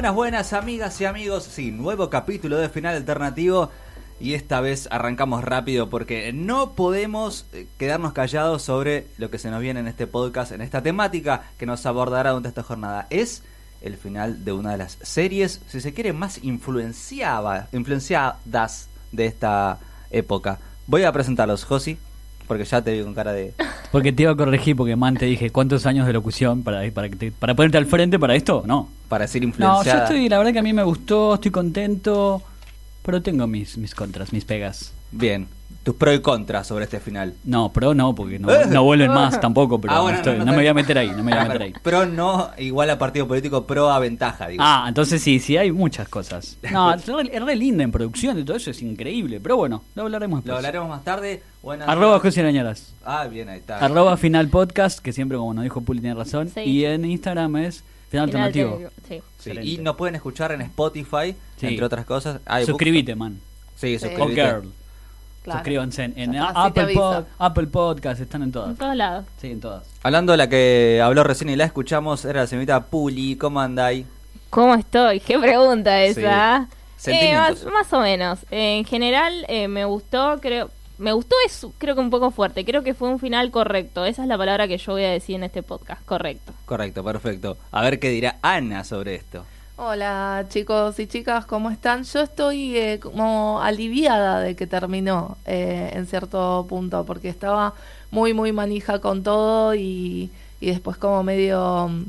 Buenas, buenas amigas y amigos. Sí, nuevo capítulo de Final Alternativo. Y esta vez arrancamos rápido porque no podemos eh, quedarnos callados sobre lo que se nos viene en este podcast, en esta temática que nos abordará durante esta jornada. Es el final de una de las series, si se quiere, más influenciada, influenciadas de esta época. Voy a presentarlos, Josi, porque ya te vi con cara de... Porque te iba a corregir, porque man te dije, ¿cuántos años de locución para, para, que te- para ponerte al frente para esto? No. Para decir No, influenciada. yo estoy, la verdad que a mí me gustó, estoy contento, pero tengo mis, mis contras, mis pegas. Bien, tus pros y contras sobre este final. No, pro no, porque no, no vuelven más tampoco, pero Ah, bueno, estoy- no, no, no, me voy a meter ahí, no me voy a meter ahí. Pro no igual a partido político, pro a ventaja, digo. Ah, entonces sí, sí, hay muchas cosas. No, es re, es re linda en producción y todo eso es increíble, pero bueno, lo hablaremos Lo después. hablaremos más tarde. Buenas Arroba José Arañaras. Ah, bien, ahí está. Arroba Final Podcast, que siempre, como nos dijo Puli, tiene razón. Sí. Y en Instagram es Final Alternativo. alternativo, Sí. Sí, y nos pueden escuchar en Spotify, Sí. entre otras cosas. Hay Suscríbete, man. Sí, Sí. O suscríbete. Girl. Claro. Suscríbanse en, en Apple, Pod-. Apple Podcast, están en En todas. todos lados. Sí, en todas. Hablando de la que habló recién y la escuchamos, era la señorita Puli. ¿Cómo andáis? ¿Cómo estoy? ¿Qué pregunta Sí. esa? Eh, Sentimientos. más, más o menos. Eh, en general eh, me gustó, creo... Me gustó es creo que un poco fuerte. Creo que fue un final correcto. Esa es la palabra que yo voy a decir en este podcast. Correcto. Correcto, perfecto. A ver qué dirá Ana sobre esto. Hola chicos y chicas, ¿cómo están? Yo estoy eh, como aliviada de que terminó eh, en cierto punto, porque estaba muy, muy manija con todo y, y después como medio, mm,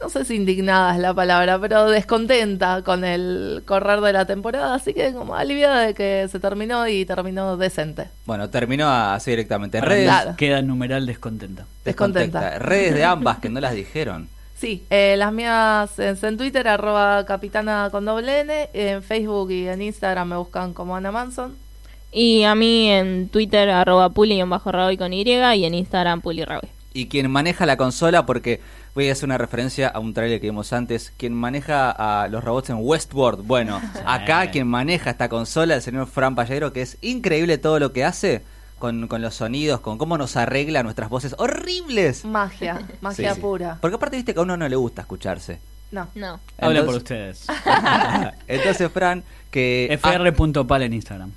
no sé si indignada es la palabra, pero descontenta con el correr de la temporada, así que como aliviada de que se terminó y terminó decente. Bueno, terminó así directamente. Redes, Claro. Queda numeral descontenta. Descontenta. Redes de ambas que no las dijeron. Sí, eh, las mías es en Twitter, arroba capitana con doble N, en Facebook y en Instagram me buscan como Ana Manson. Y a mí en Twitter, arroba puli en bajo Raboy con Y y en Instagram puli Raboy. Y quien maneja la consola, porque voy a hacer una referencia a un trailer que vimos antes, quien maneja a los robots en Westworld. Bueno, acá quien maneja esta consola, el señor Fran Pallero, que es increíble todo lo que hace con, con los sonidos, con cómo nos arregla nuestras voces horribles. Magia, magia Sí, sí. pura. Porque aparte viste que a uno no le gusta escucharse. No. No. Habla por ustedes. Entonces, Fran, que... fr.pal en Instagram.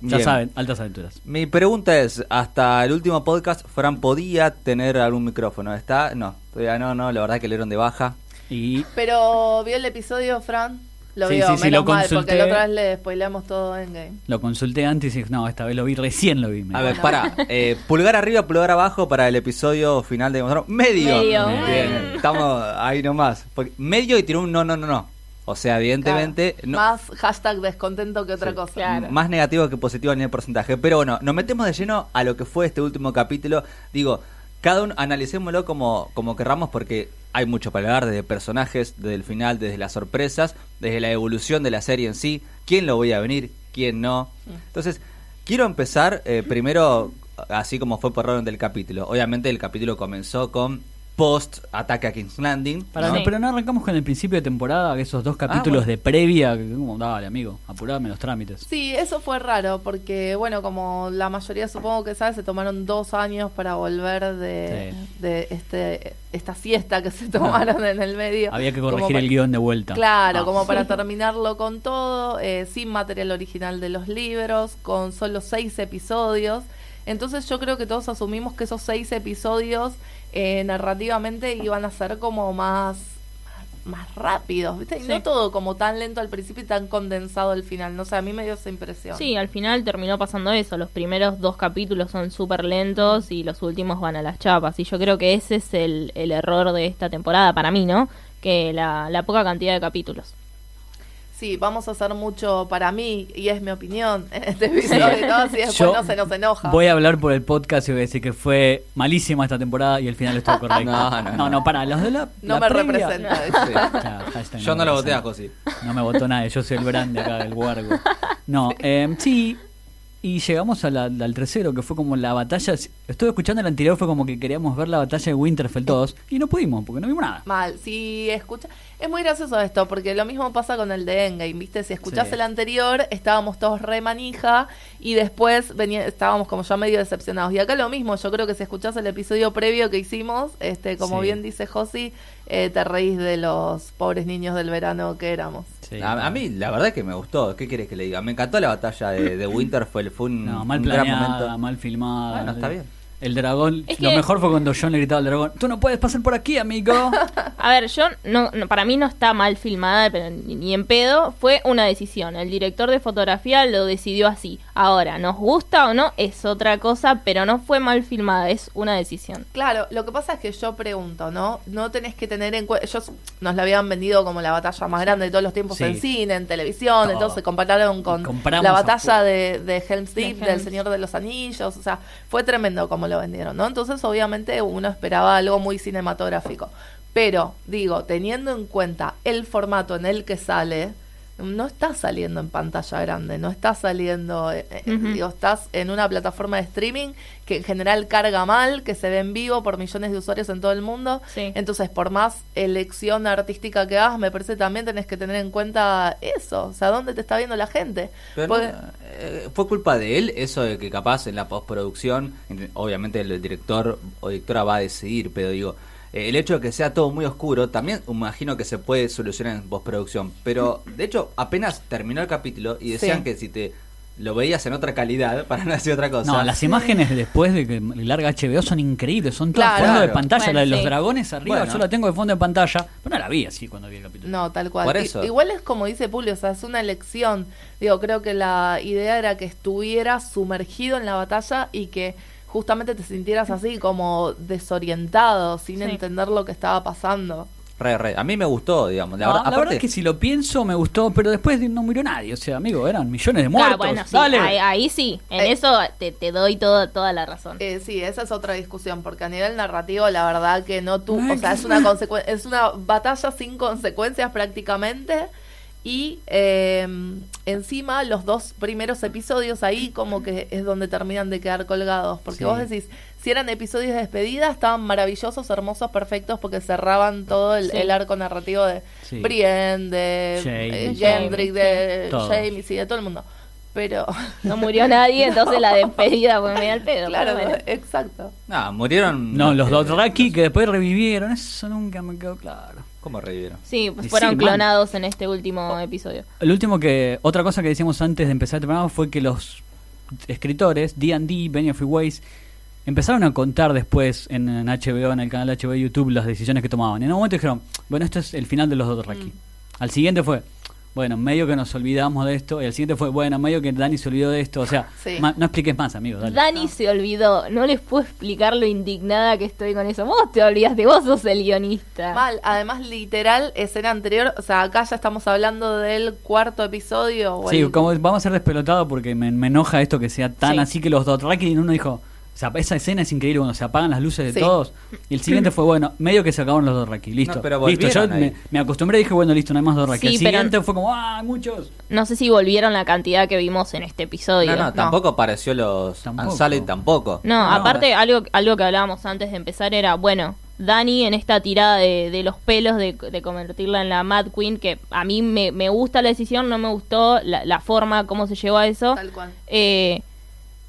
Ya Bien. saben, altas aventuras. Mi pregunta es, hasta el último podcast, Fran podía tener algún micrófono, ¿está? No, todavía no, no, la verdad que le dieron de baja. Y Pero vio el episodio, Fran. Lo Sí, vio, sí, sí, menos lo mal, consulté. porque la otra vez le spoileamos todo en game. lo consulté antes y dije, no, esta vez lo vi, recién lo vi. me A ver, dijo. para, eh, pulgar arriba, pulgar abajo para el episodio final de Game of Thrones. Medio. Medio. Bien, estamos ahí nomás. Porque medio y tiró un no, no, no, no. O sea, evidentemente, Claro, no- Más hashtag descontento que otra Sí. cosa. Claro. más negativo que positivo a nivel porcentaje. Pero bueno, nos metemos de lleno a lo que fue este último capítulo. Digo, cada uno analicémoslo como, como querramos porque hay mucho para hablar desde personajes, desde el final, desde las sorpresas, desde la evolución de la serie en sí, quién lo voy a venir, quién no. Entonces, quiero empezar eh, primero así como fue por orden del capítulo. Obviamente el capítulo comenzó con post ataque a King's Landing. Para, ¿no? Sí. Pero no arrancamos con el principio de temporada, esos dos capítulos bueno. de previa. Que, como, dale, amigo, apurame los trámites. Sí, eso fue raro, porque, bueno, como la mayoría supongo que sabe, se tomaron dos años para volver de, Sí. de este esta siesta que se tomaron en el medio. Había que corregir el guion de vuelta. Claro, Ah. como para terminarlo con todo, eh, sin material original de los libros, con solo seis episodios. Entonces yo creo que todos asumimos que esos seis episodios eh, narrativamente iban a ser como más más rápidos, ¿viste? Y Sí. no todo como tan lento al principio y tan condensado al final. No sé, a mí me dio esa impresión. Sí, al final terminó pasando eso. Los primeros dos capítulos son súper lentos y los últimos van a las chapas. Y yo creo que ese es el, el error de esta temporada para mí, ¿no? Que la, la poca cantidad de capítulos. Sí, vamos a hacer mucho para mí, y es mi opinión en este episodio, ¿no? Si después Yo no se nos enoja. Voy a hablar por el podcast y voy a decir que fue malísima esta temporada y el final estuvo correcto. No, no, no. no, no, para, los de la. No la me previa- representa. Sí. Claro, hashtag Yo no lo voté a. Josi. No me votó nadie, yo soy el grande acá del Wargo. No, eh, sí, y llegamos a la- al tercero, que fue como la batalla. Estuve escuchando el anterior, fue como que queríamos ver la batalla de Winterfell todos, y no pudimos, porque no vimos nada. Mal, si escucha, es muy gracioso esto, porque lo mismo pasa con el de Endgame, ¿viste? Si escuchás Sí. el anterior, estábamos todos re manija y después venía, estábamos como ya medio decepcionados. Y acá lo mismo, yo creo que si escuchás el episodio previo que hicimos, este, como Sí. bien dice Josi, eh, te reís de los pobres niños del verano que éramos. Sí. a, a mí, la verdad es que me gustó. ¿Qué quieres que le diga? Me encantó la batalla de, de Winterfell. Fue un, No, mal un gran momento. mal filmada. Bueno, está bien. El dragón, Es lo que- mejor fue cuando John le gritaba al dragón, tú no puedes pasar por aquí, amigo. A ver, yo no, no- para mí no está mal filmada, pero ni, ni en pedo. Fue una decisión. El director de fotografía lo decidió así. Ahora, nos gusta o no es otra cosa, pero no fue mal filmada, es una decisión. Claro, lo que pasa es que yo pregunto, ¿no? No tenés que tener en cuenta. Ellos nos la habían vendido como la batalla más grande de todos los tiempos Sí. en cine, en televisión. Todo. Entonces compararon con Compramos la batalla de, de Helm's Deep, De del. Señor de los Anillos. O sea, fue tremendo como lo vendieron, ¿no? Entonces, obviamente, uno esperaba algo muy cinematográfico. Pero, digo, teniendo en cuenta el formato en el que sale. No está saliendo en pantalla grande, no está saliendo, eh, eh, digo, estás en una plataforma de streaming que en general carga mal, que se ve en vivo por millones de usuarios en todo el mundo. Sí. Entonces, por más elección artística que hagas, me parece también tenés que tener en cuenta eso, o sea, dónde te está viendo la gente. Pero Porque- no, eh, fue culpa de él eso de que capaz en la postproducción, ent- obviamente el director o directora va a decidir, pero digo, el hecho de que sea todo muy oscuro, también imagino que se puede solucionar en postproducción. Pero de hecho, apenas terminó el capítulo y decían Sí. que si te lo veías en otra calidad, para no decir otra cosa. No, las imágenes después de que larga HBO son increíbles, son todas Claro. fondo de pantalla, Bueno, la de los sí. dragones arriba, Bueno. yo la tengo de fondo de pantalla, pero no la vi así cuando vi el capítulo. No, tal cual. Por I- eso. igual es como dice Pulio, o sea, es una elección. Digo, creo que la idea era que estuvieras sumergido en la batalla y que justamente te sintieras así, como desorientado, sin Sí. entender lo que estaba pasando. Re, re. A mí me gustó, digamos. La, No, verdad, la aparte, verdad es que si lo pienso me gustó, pero después no murió nadie, o sea, amigo, eran millones de Ah, muertos. bueno, sí, Dale. ahí, ahí sí, en Eh. eso te, te doy todo, toda la razón. Eh, sí, esa es otra discusión, porque a nivel narrativo, la verdad que no tú, Ay, o sea, es una es una batalla sin consecuencias prácticamente. Y eh, encima los dos primeros episodios ahí como que es donde terminan de quedar colgados. Porque Sí. vos decís, si eran episodios de despedida, estaban maravillosos, hermosos, perfectos, porque cerraban todo el, Sí. el arco narrativo de Sí. Brienne, de Jaime. eh, Gendry, de. Jaime, y de todo el mundo. Pero, No murió nadie, entonces la despedida fue medio al pedo. claro, exacto. No, murieron. No, los eh, Dothraki que después revivieron, eso nunca me quedó claro. ¿Cómo revivieron? Sí, pues fueron sí, man. clonados en este último episodio. El último que, otra cosa que decíamos antes de empezar el programa fue que los escritores, D&D, Benioff y Weiss, empezaron a contar después en, en HBO, en el canal HBO YouTube, las decisiones que tomaban. Y en un momento dijeron, bueno, esto es el final de los Dothraki. Mm. Al siguiente fue, bueno, medio que nos olvidamos de esto. Y al siguiente fue, bueno, medio que Dani se olvidó de esto. O sea, Sí. no expliques más, amigos. Dale. Dani se olvidó, no les puedo explicar lo indignada que estoy con eso. Vos te olvidaste, vos sos el guionista. Mal, además literal, escena anterior, o sea, acá ya estamos hablando del cuarto episodio. o Sí, el- como vamos a ser despelotados porque me, me enoja esto que sea tan Sí. así que los Dothraki y uno dijo, o sea, esa escena es increíble cuando se apagan las luces de Sí. todos. Y el siguiente fue, bueno, medio que se acabaron los Dothraki, listo. No, pero listo, yo volvieron me, ahí. me acostumbré y dije, bueno, listo, no hay más Dothraki. Sí, el pero- siguiente fue como, ah, muchos. No sé si volvieron la cantidad que vimos en este episodio. No, no, tampoco apareció los Tampoco. Tampoco. No, No, aparte algo, algo que hablábamos antes de empezar era, bueno, Dani en esta tirada de, de los pelos, de, de convertirla en la Mad Queen, que a mí me, me gusta la decisión, no me gustó la, la forma, cómo se llevó a eso. Tal cual. Eh,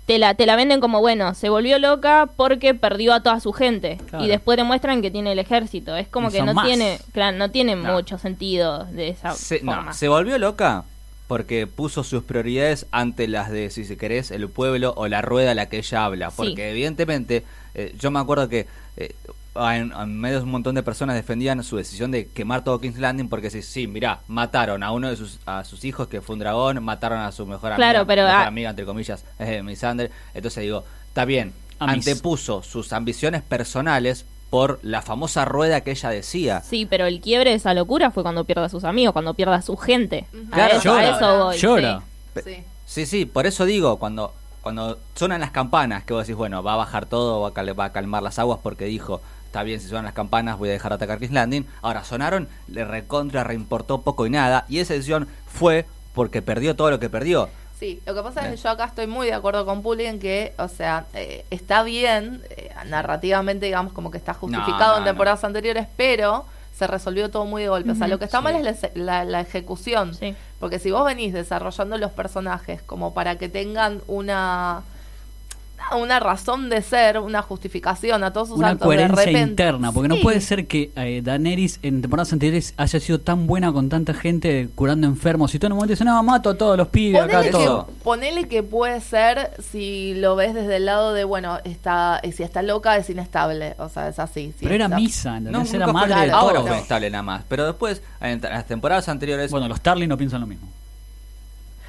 te, la, te la venden como, bueno, se volvió loca porque perdió a toda su gente. Claro. Y después demuestran que tiene el ejército. Es como Y que no más. tiene, claro, no tiene No. mucho sentido de esa Se, no, forma. se volvió loca porque puso sus prioridades ante las de, si se querés, el pueblo o la rueda a la que ella habla. Sí. Porque evidentemente, eh, yo me acuerdo que eh, en, en medio de un montón de personas defendían su decisión de quemar todo King's Landing porque sí, sí, mirá, mataron a uno de sus, a sus hijos que fue un dragón, mataron a su mejor amiga, Claro, pero, mejor ah- amiga entre comillas, eh, Misander. Entonces digo, está bien, A mis- antepuso sus ambiciones personales por la famosa rueda que ella decía. Sí, pero el quiebre de esa locura fue cuando pierde a sus amigos, cuando pierde a su gente. A, Claro, eso, a llora, eso voy. llora. sí. Sí. Sí, sí, por eso digo, cuando cuando suenan las campanas, que vos decís, bueno, va a bajar todo, va a, cal- va a calmar las aguas porque dijo, está bien, si suenan las campanas, voy a dejar de atacar King's Landing. Ahora, sonaron, le recontra, reimportó poco y nada, y esa decisión fue porque perdió todo lo que perdió. Sí, lo que pasa es que yo acá estoy muy de acuerdo con Puli en que, o sea, eh, está bien, eh, narrativamente, digamos, como que está justificado no, en no. temporadas anteriores, pero se resolvió todo muy de golpe. O sea, lo que está Sí. mal es la, exe- la- la ejecución. Sí. Porque si vos venís desarrollando los personajes como para que tengan una una razón de ser, una justificación a todos sus Una actos de coherencia repente. interna, porque no puede ser que eh, Daenerys en temporadas anteriores haya sido tan buena con tanta gente curando enfermos y todo en un momento dice, no, mato a todos los pibes acá, Ponele todo. que, ponele que puede ser si lo ves desde el lado de, bueno, está si está loca es inestable, o sea, es así. si Pero era está- misa, No, ¿entendés? nunca era fue- madre de ahora todos. fue estable nada más. Pero después, en las temporadas anteriores. Bueno, los Tarly no piensan lo mismo.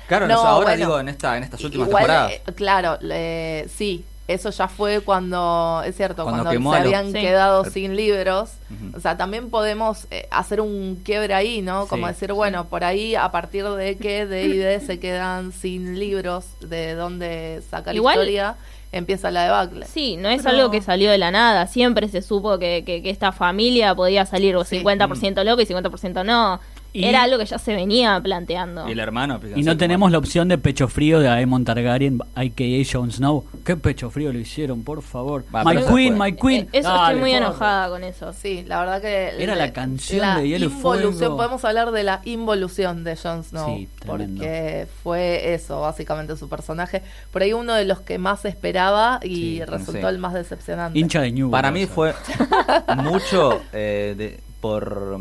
Claro, No, eso ahora bueno. digo en esta en estas últimas Igual, temporadas. eh, claro, eh, sí, eso ya fue cuando, es cierto, Cuando se habían Sí. quedado sin libros. O sea, también podemos eh, hacer un quiebre ahí, ¿no? Como Sí. decir, bueno, por ahí a partir de que D y D se quedan sin libros de dónde saca la historia, empieza la debacle. Sí, no es Pero- algo que salió de la nada. Siempre se supo que, que- que esta familia podía salir o Sí. 50% loco y 50% no. Y- Era algo que ya se venía planteando. Y el hermano. Y no tenemos la opción de pecho frío de Aemon Targaryen, a.k.a. Jon Snow. ¿Qué pecho frío lo hicieron, por favor? Va, my Queen, my Queen. Eh, eso Dale, estoy muy enojada con eso. Sí, la verdad que... Era la canción la de Hielo involución, Fuego. Podemos hablar de la involución de Jon Snow. Sí, tremendo. porque fue eso, básicamente, su personaje. Por ahí uno de los que más esperaba y Sí, resultó sí. el más decepcionante. Hincha de New Para mí fue mucho eh, de- por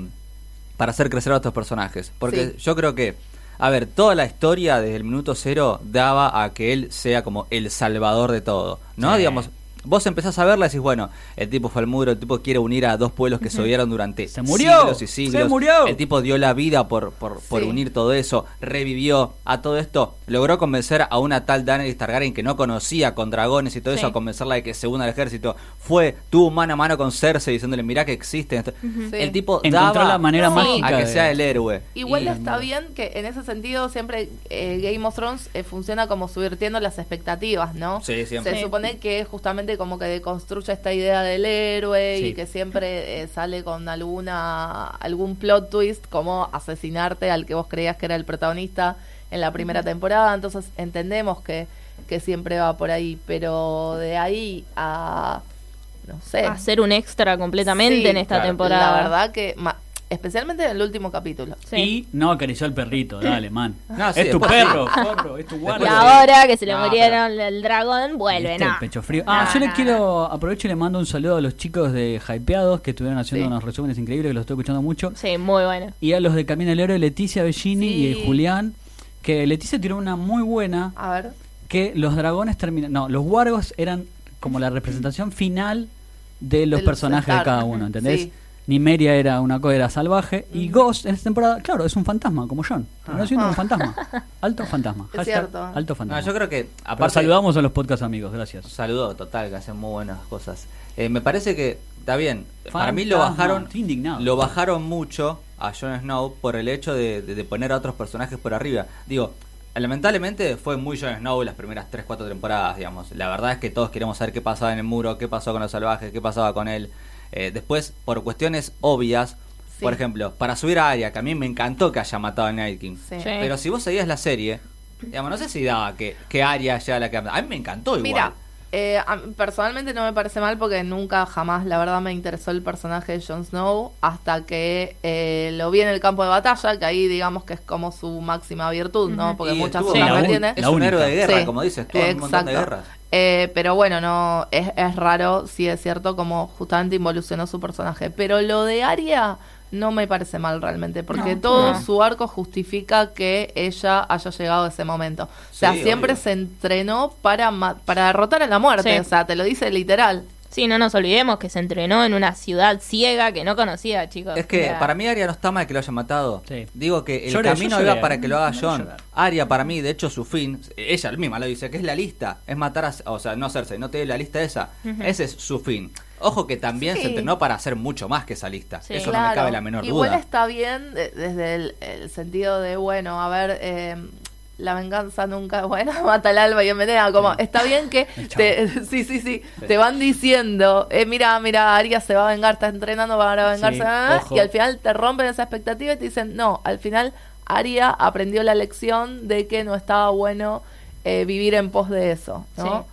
para hacer crecer a estos personajes. Porque Sí. yo creo que, a ver, toda la historia desde el minuto cero daba a que él sea como el salvador de todo. ¿No? Sí. Digamos, vos empezás a verla y decís, bueno, el tipo fue al muro, el tipo quiere unir a dos pueblos que se odiaron durante Se murió, siglos y siglos. se murió. El tipo dio la vida por, por, por Sí. unir todo eso, revivió a todo esto, logró convencer a una tal Daenerys Targaryen que no conocía con dragones y todo Sí. eso, a convencerla de que se una al ejército. Fue, tuvo mano a mano con Cersei diciéndole, mirá que existe. esto". Sí. El tipo Encontró daba la manera No. mágica a que de- sea el héroe. Igual Y- está bien que en ese sentido siempre eh, Game of Thrones eh, funciona como subvirtiendo las expectativas, ¿no? Sí, siempre. Se Sí. supone que justamente como que deconstruye esta idea del héroe Sí. y que siempre eh, sale con alguna algún plot twist como asesinarte al que vos creías que era el protagonista en la primera temporada. Entonces entendemos que, que siempre va por ahí, pero de ahí a no sé. Hacer un extra completamente Sí, en esta claro. temporada. La verdad que ma- especialmente en el último capítulo. Sí. Y no acarició al perrito, dale, man. No, sí, es tu perro, es tu Y guardia. Después- ahora que se le No, murieron el dragón, vuelve, no. El pecho frío. Ah, No, yo le quiero, aprovecho y le mando un saludo a los chicos de Hypeados que estuvieron haciendo Sí. unos resúmenes increíbles que los estoy escuchando mucho. Sí, muy bueno. Y a los de Camino al Héroe, Leticia Bellini Sí. y Julián, que Leticia tiró una muy buena, A ver. que los dragones terminan... No, los wargos eran como la representación final de los Del personajes de cada uno, ¿entendés? Nimeria era una cosa era salvaje y Ghost en esta temporada, claro, es un fantasma como John. Terminó siendo un fantasma. Alto fantasma. Es Hashtag cierto. Alto No, fantasma. yo creo que, Pero aparte. saludamos a los podcast amigos, gracias. Saludo total, que hacen muy buenas cosas. Eh, me parece que está bien. Para mí lo Fantasma, bajaron, estoy indignado. lo bajaron mucho a Jon Snow por el hecho de, de- de poner a otros personajes por arriba. Digo, lamentablemente fue muy Jon Snow las primeras 3-4 temporadas, digamos. La verdad es que todos queremos saber qué pasaba en el muro, qué pasó con los salvajes, qué pasaba con él. Eh, después, por cuestiones obvias, Sí. por ejemplo, para subir a Arya, que a mí me encantó que haya matado a Night King. Sí. Sí. Pero si vos seguías la serie, digamos, no sé si daba que, que Arya sea la que... A mí me encantó igual. Mira, eh, personalmente no me parece mal porque nunca jamás la verdad me interesó el personaje de Jon Snow hasta que eh, lo vi en el campo de batalla, que ahí digamos que es como su máxima virtud, ¿no? Porque Y muchas estuvo- otras la no tiene. Es La un héroe de guerra, Sí, como dices, en un montón de exacto. guerras. Eh, pero bueno, no es, es raro, sí es cierto, como justamente involucionó su personaje. Pero lo de Arya no me parece mal realmente, porque No, todo no. su arco justifica que ella haya llegado a ese momento. O sea, Sí, siempre obvio. se entrenó para, ma- para derrotar a la muerte, Sí. o sea, te lo dice literal. Sí, no nos olvidemos que se entrenó en una ciudad ciega que no conocía, chicos. Es que para mí Arya no está mal que lo haya matado. Sí. Digo que el Lloré, camino iba para que lo haga No, John. Arya para mí, de hecho, su fin, ella misma lo dice, que es la lista, es matar a, o sea, no Cersei, no te dé la lista esa. Ese es su fin. Ojo que también Sí. se entrenó para hacer mucho más que esa lista. Sí. Eso no me cabe la menor Igual duda. está bien de- desde el, el sentido de, bueno, a ver, eh, la venganza nunca, bueno, mata al alba y envenena, como, Sí. está bien que, te, sí, sí, sí, te van diciendo, eh, mira, mira, Arya se va a vengar, está entrenando para vengarse, Sí, ah, y al final te rompen esa expectativa y te dicen, no, al final Arya aprendió la lección de que no estaba bueno eh, vivir en pos de eso, ¿no?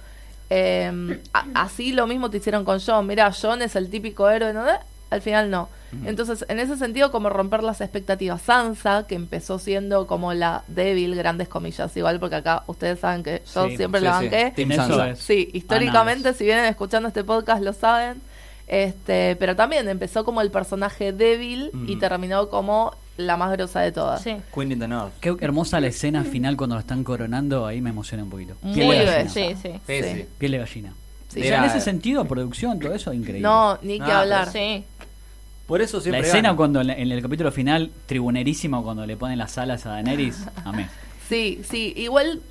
Sí. Eh, a- así lo mismo te hicieron con John. Mira, John es el típico héroe, ¿no? al final no. Entonces, en ese sentido, como romper las expectativas. Sansa, que empezó siendo como la débil, grandes comillas, igual, porque acá ustedes saben que yo Sí, siempre sí, la sí. banqué. Eso Sansa. Sí, históricamente, si vienen escuchando este podcast, lo saben. Este, pero también empezó como el personaje débil y terminó como la más grosa de todas. Sí. Queen in the North. Qué hermosa la escena final cuando lo están coronando, ahí me emociona un poquito. Muy Piel de gallina. Sí, sí. Sí, Sí. Piel de gallina. Sí. O sea, en ese sentido, producción, todo eso, increíble. No, ni que Ah, hablar. Sí. Por eso la siempre escena gana. cuando en, en el capítulo final, tribunerísimo, cuando le ponen las alas a Daenerys, amé. Sí, sí, igual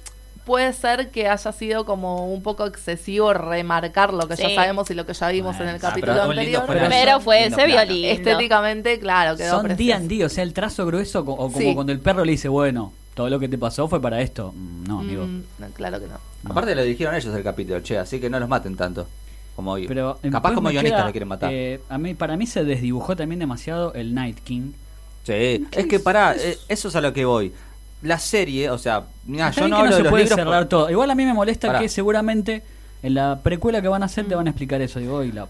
puede ser que haya sido como un poco excesivo remarcar lo que ya sabemos y lo que ya vimos en el capítulo pero anterior. fuera- Pero fue, lindo se vio plano. lindo. Estéticamente, claro, quedó Son. D&D, o sea, el trazo grueso, o como Sí. cuando el perro le dice, bueno, todo lo que te pasó fue para esto. Mm, No, amigo. Mm, no, claro que no. Aparte lo dijeron ellos el capítulo, che, así que no los maten tanto. Como hoy. Pero Capaz después como guionistas lo quieren matar. eh, a mí, para mí se desdibujó también demasiado el Night King. Sí, es que pará, eh, eso es a lo que voy. La serie, o sea, mirá, yo no que hablo no de se los puede libros. cerrar por- todo. Igual a mí me molesta Pará. que seguramente en la precuela que van a hacer te van a explicar eso. Digo, y la...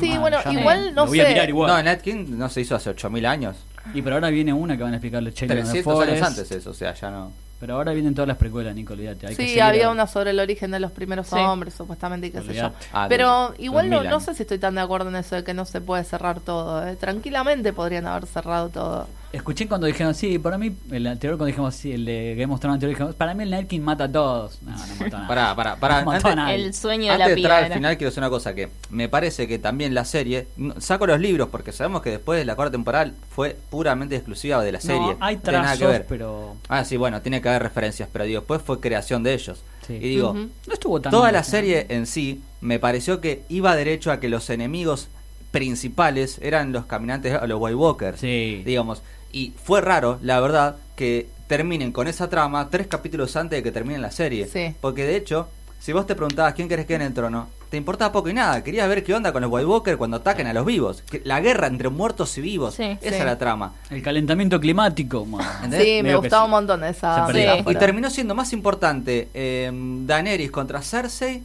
Sí, bueno, me- igual no lo voy a sé. mirar igual. No, Night King no se hizo hace 8000 años. Y pero ahora viene una que van a explicarle Chelo 300 años antes eso, o sea, ya no. Pero ahora vienen todas las precuelas, Nico, olvídate. hay que Sí, seguir había a- una sobre el origen de los primeros Sí. hombres, supuestamente, y qué sé yo. Ah, Pero de- igual no, 2000 no sé si estoy tan de acuerdo en eso de que no se puede cerrar todo. ¿eh? Tranquilamente podrían haber cerrado todo. Escuché cuando dijeron, sí, para mí, el anterior cuando dijimos, sí, el de Game of Thrones anterior, dijimos, para mí el Night King mata a todos. No, no mató a nadie. Pará, pará, pará. No mató a Antes- nadie. El sueño de Antes la de entrar al piedra. final quiero decir una cosa que me parece que también la serie no- saco los libros porque sabemos que después de la cuarta temporada fue puramente exclusiva de la serie. No, hay tiene nada que trazos, ver. pero Ah, sí, bueno, tiene que haber referencias, pero digo, después fue creación de ellos. Sí. Y digo, Ujú. no estuvo tan toda mal, la serie en sí me pareció que iba derecho a que los enemigos principales eran los caminantes, o los White Walkers. Sí. Digamos, y fue raro, la verdad, que terminen con esa trama tres capítulos antes de que termine la serie. Sí. Porque de hecho, si vos te preguntabas quién querés que en el trono, te importaba poco y nada. Querías ver qué onda con los White Walkers cuando ataquen a los vivos. La guerra entre muertos y vivos. Sí. esa Sí. es la trama. El calentamiento climático. Sí, me gustaba sí. un montón esa. Y terminó siendo más importante eh, Daenerys contra Cersei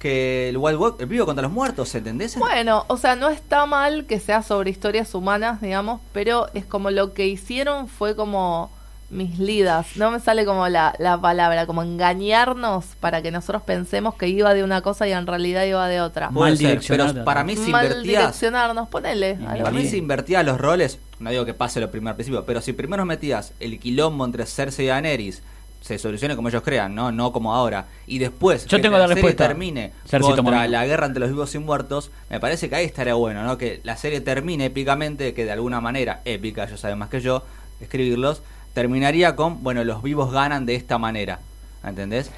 que el Wild Walk, el vivo contra los muertos, ¿entendés? Bueno, o sea, no está mal que sea sobre historias humanas, digamos, pero es como lo que hicieron fue como mislidas. No me sale como la, la palabra, como engañarnos para que nosotros pensemos que iba de una cosa y en realidad iba de otra. Mal ser, pero para mí si Mal invertías direccionarnos, ponele. Para mí si invertías los roles, no digo que pase lo primero al principio, pero si primero metías el quilombo entre Cersei y Daenerys, se solucione como ellos crean, no no como ahora, y después Yo que tengo la serie respuesta. termine contra la guerra entre los vivos y muertos, me parece que ahí estaría bueno, ¿no? Que la serie termine épicamente, que de alguna manera, épica, ellos saben más que yo, escribirlos, terminaría con, bueno, los vivos ganan de esta manera, ¿entendés?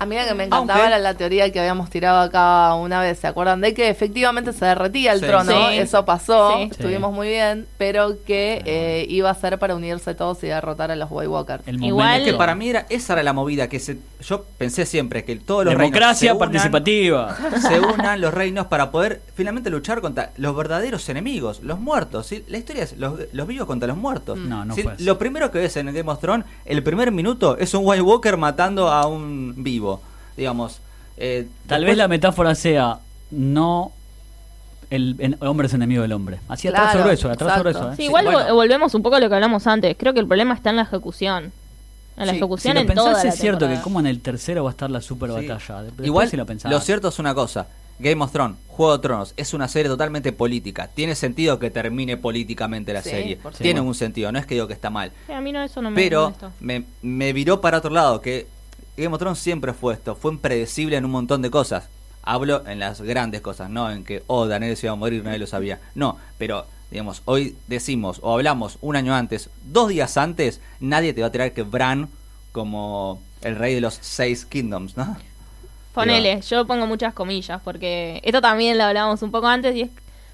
A mí que me encantaba Aunque- era la teoría que habíamos tirado acá una vez. ¿Se acuerdan de que efectivamente se derretía el Sí. trono? Sí. Eso pasó, Sí. estuvimos muy bien, pero que eh, iba a ser para unirse todos y derrotar a los White Walkers. El Igual- Es que para mí era, esa era la movida, que se, yo pensé siempre que todos los Democracia reinos se unan- participativa. se unan los reinos para poder finalmente luchar contra los verdaderos enemigos, los muertos. ¿sí? La historia es los, los vivos contra los muertos. No, no Sí, fue. Lo primero que ves en Game of Thrones, el primer minuto, es un White Walker matando a un vivo. Digamos. eh, Tal después- vez la metáfora sea no el, hombre es enemigo del hombre. Así Claro, grueso, atraso exacto. grueso. ¿eh? Sí, igual bueno. volvemos un poco a lo que hablamos antes. Creo que el problema está en la ejecución. En la Sí, ejecución Si lo en pensás toda la es cierto que como en el tercero va a estar la super Sí. batalla. Después Igual, si lo pensás. lo cierto es una cosa. Game of Thrones, Juego de Tronos, es una serie totalmente política. Tiene sentido que termine políticamente la Sí, serie. Tiene un sentido, no es que digo que está mal. Sí, a mí no, eso no me Pero me, me viró para otro lado, que Game of Thrones siempre fue esto, fue impredecible en un montón de cosas. Hablo en las grandes cosas, no en que, oh, Daniel se iba a morir, nadie lo sabía. No, pero, digamos, hoy decimos o hablamos un año antes, dos días antes, nadie te va a tirar que Bran como el rey de los seis kingdoms, ¿no? Ponele, yo pongo muchas comillas porque esto también lo hablábamos un poco antes y es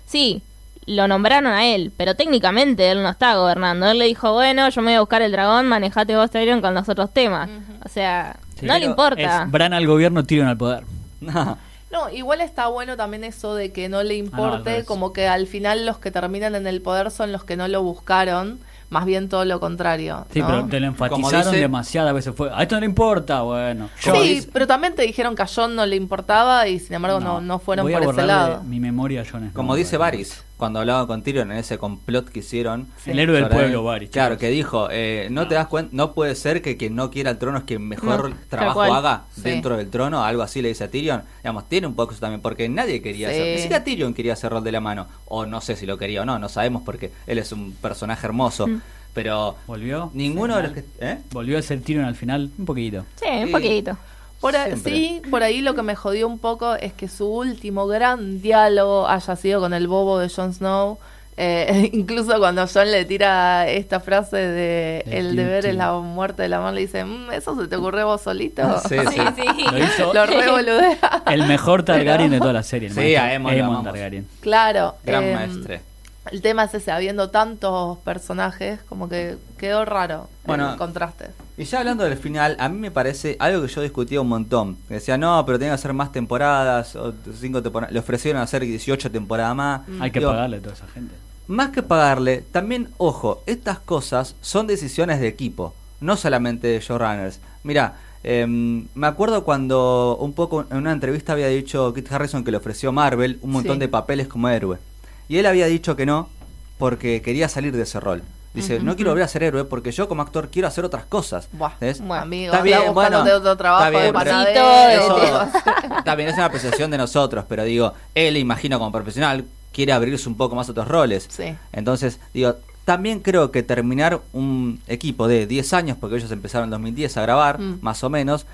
sí, lo nombraron a él, pero técnicamente él no está gobernando. Él le dijo, bueno, yo me voy a buscar el dragón, manejate vos Tyrion con los otros temas. O sea, Sí. no le Pero importa. Es Bran al gobierno, Tyrion al poder. No, igual está bueno también eso de que no le al importe, como que al final los que terminan en el poder son los que no lo buscaron, más bien todo lo contrario. Sí, ¿no? pero te lo enfatizaron dice- demasiadas veces. Fue, a esto no le importa, bueno. yo- Sí, dice- pero también te dijeron que a John no le importaba y sin embargo no, no fueron voy a por ese lado. Mi memoria, John Snow, Como dice. Varys, cuando hablaba con Tyrion en ese complot que hicieron. El héroe del pueblo, Varys, Claro, chicos. que dijo, eh, no te das cuenta, no puede ser que quien no quiera el trono es quien mejor No, trabajo haga Sí. dentro del trono, algo así le dice a Tyrion. Digamos, tiene un poco eso también, porque nadie quería Sí. hacer, ni siquiera Tyrion quería hacer rol de la mano, o no sé si lo quería o no, no sabemos porque él es un personaje hermoso, Mm. pero ¿Volvió? ninguno de los que... ¿eh? Volvió a ser Tyrion al final, un poquito. Sí, un Sí. poquito. Por ahí- sí, por ahí lo que me jodió un poco es que su último gran diálogo haya sido con el bobo de Jon Snow. Eh, incluso cuando Jon le tira esta frase de el deber es la muerte del amor, le dice, "Mm, ¿eso se te ocurrió a vos solito? Sí, sí. Sí, sí. Lo hizo Lo re boludea. el mejor Targaryen de toda la serie. el Sí, a. Targaryen. Claro. Gran em, maestre. El tema es ese, habiendo tantos personajes, como que quedó raro Bueno. el contraste. Y ya hablando del final, a mí me parece algo que yo discutía un montón. Que decía, no, pero tienen que hacer más temporadas, o cinco temporadas. Le ofrecieron hacer 18 temporadas más. Hay que Digo, pagarle a toda esa gente. Más que pagarle, también, ojo, estas cosas son decisiones de equipo, no solamente de showrunners. Mira, em, me acuerdo cuando un poco en una entrevista había dicho Kit Harrison que le ofreció Marvel un montón Sí. de papeles como héroe. Y él había dicho que no, porque quería salir de ese rol. Dice, no quiero volver a ser héroe porque yo como actor quiero hacer otras cosas. Buah, ¿Ves? bueno, amigo, Está bien, bueno, otro trabajo está bien, de panadero. Eso- Está bien, es una apreciación de nosotros, pero digo, él, imagino como profesional, quiere abrirse un poco más a otros roles. Sí. Entonces, digo, también creo que terminar un equipo de 10 años, porque ellos empezaron en 2010 a grabar, Mm. más o menos,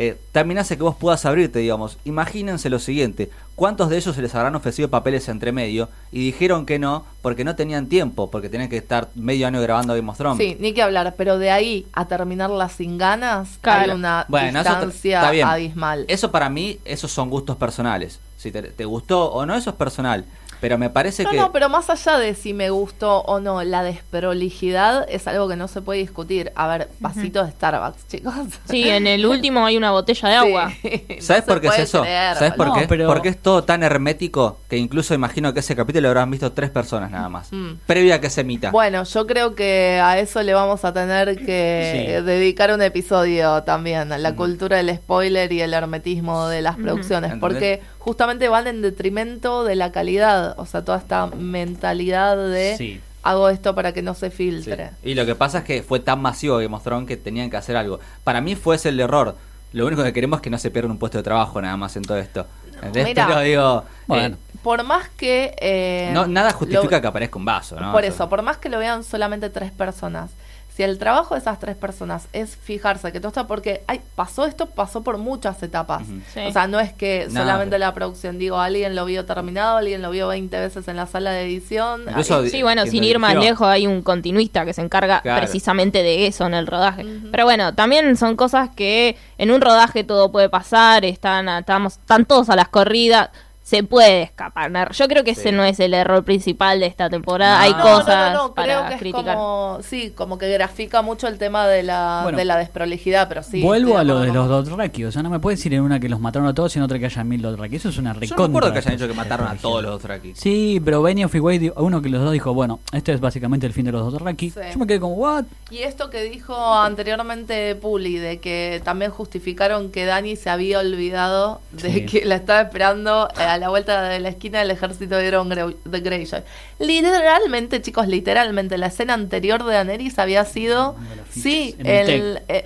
eh, también hace que vos puedas abrirte, digamos. Imagínense lo siguiente, ¿cuántos de ellos se les habrán ofrecido papeles entre medio y dijeron que no porque no tenían tiempo, porque tenían que estar medio año grabando Game of Thrones? Sí, ni que hablar, pero de ahí a terminarla sin ganas hay Claro. una Bueno, eso distancia está bien. abismal. Eso para mí, esos son gustos personales. Si te, te gustó o no, eso es personal. Pero me parece No, que... no, pero más allá de si me gustó o no, la desprolijidad es algo que no se puede discutir. A ver, vasito de Starbucks, chicos. Sí, en el último hay una botella de agua. Sí. ¿Sabes No por qué es eso? creer, ¿Sabes por qué? No, pero- Porque es todo tan hermético que incluso imagino que ese capítulo lo habrán visto tres personas nada más. Mm. Previa a que se emita. Bueno, yo creo que a eso le vamos a tener que Sí. dedicar un episodio también, a la Mm. cultura del spoiler y el hermetismo de las producciones, porque justamente van en detrimento de la calidad, o sea, toda esta mentalidad de Sí. hago esto para que no se Sí. filtre. Y lo que pasa es que fue tan masivo of Thrones que tenían que hacer algo. Para mí fue ese el error. Lo único que queremos es que no se pierda un puesto de trabajo nada más en todo esto. Mira. Pero digo... Bueno. eh, Por más que... eh, no, nada justifica lo- que aparezca un vaso, ¿no? Por eso, por más que lo vean solamente tres personas, si el trabajo de esas tres personas es fijarse que todo está porque ay, pasó esto, pasó por muchas etapas. Sí. O sea, no es que No, solamente pero- la producción, digo, alguien lo vio terminado, alguien lo vio 20 veces en la sala de edición. Incluso Ay, Sí, bueno, sin ir más lejos, hay un continuista que se encarga Claro. precisamente de eso en el rodaje. Pero bueno, también son cosas que en un rodaje todo puede pasar, están, estamos, están todos a las corridas, se puede escapar. Yo creo que Sí. ese no es el error principal de esta temporada, No. hay No, no, cosas no, no, para creo que es criticar. como, sí, como que grafica mucho el tema de la, Bueno. de la desprolijidad, pero sí. Vuelvo a lo de los Dothraki. O sea, no me puedes decir en una que los mataron a todos y en otra que haya mil Dothraki. Eso es una Yo recontra. no me acuerdo que hayan dicho que mataron a todos los Dothraki. Sí, pero Benioff y Wade, uno que los dos dijo, bueno, este es básicamente el fin de los Dothraki. Sí. Yo me quedé como, what? Y esto que dijo anteriormente Puli, de que también justificaron que Dani se había olvidado de Sí. que la estaba esperando eh, a la vuelta de la esquina del ejército de Euron Grey- de Greyjoy. Literalmente, chicos, literalmente, la escena anterior de Daenerys había sido, sí, en el eh,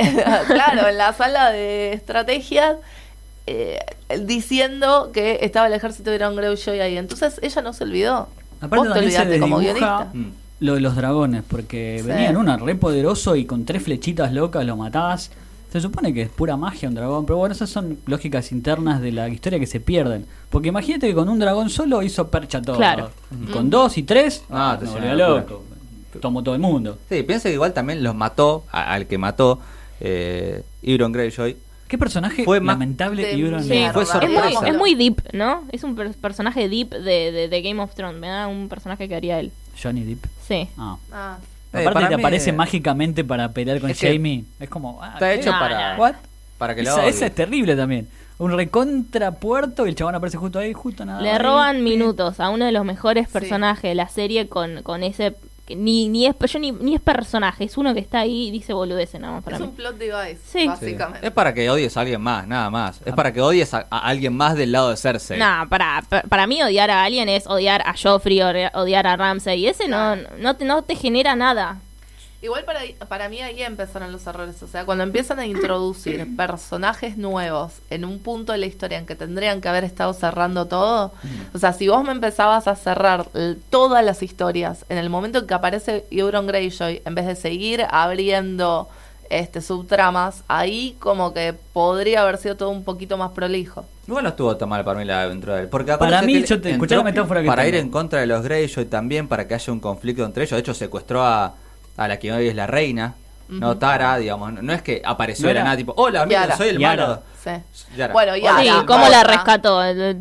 claro, en la sala de estrategia. eh, diciendo que estaba el ejército de Euron Greyjoy ahí. Entonces ella no se olvidó. Aparte Vos te olvidaste como guionista. Mm. lo de los dragones, porque Sí. venían una re poderoso y con tres flechitas locas lo matás. Se supone que es pura magia un dragón, pero bueno, esas son lógicas internas de la historia que se pierden. Porque imagínate que con un dragón solo hizo percha todo. Claro. Con dos y tres, Ah, ah, te suena volvió loco. Tomó todo el mundo. Sí, piensa que igual también los mató, a- al que mató eh, Euron Greyjoy. Qué personaje Fue lamentable de y Euron Sí, fue es muy, sorpresa. es muy deep, ¿no? Es un per- personaje deep de, de, de Game of Thrones. Me da un personaje que haría él. Johnny Depp. Sí. Ah. Ah. Eh, Aparte te aparece eh, mágicamente para pelear con es que Jamie. Es como. ah, Está ¿qué? hecho para. What? para que lo Esa, esa es terrible también. Un recontrapuerto y el chabón aparece justo ahí, justo nada. Le ahí. roban minutos a uno de los mejores Sí. personajes de la serie con, con ese ni, ni es yo ni, ni es personaje, es uno que está ahí y dice boludeces nada más para Es mí. un plot device, Sí. básicamente. Es para que odies a alguien más, nada más. Es para que odies a, a alguien más del lado de Cersei. No, para, pa- para mí odiar a alguien es odiar a Joffrey, odi- odiar a Ramsey. Y ese no, no, te, no te genera nada. Igual para, para mí ahí empezaron los errores. O sea, cuando empiezan a introducir personajes nuevos en un punto de la historia en que tendrían que haber estado cerrando todo. O sea, si vos me empezabas a cerrar todas las historias en el momento en que aparece Euron Greyjoy, en vez de seguir abriendo este subtramas, ahí como que podría haber sido todo un poquito más prolijo. Igual no estuvo tan mal para mí la aventura de él. Porque Para mí, yo te- escuchá la metáfora que Para tengo. ir en contra de los Greyjoy también, para que haya un conflicto entre ellos. De hecho, secuestró a, a la que hoy es la reina. No, Tara, digamos. No, no es que apareció de la era- nada, tipo, hola, mira, Yara. soy el malo. Sí. Yara. Bueno, Yara. sí, cómo la rescató el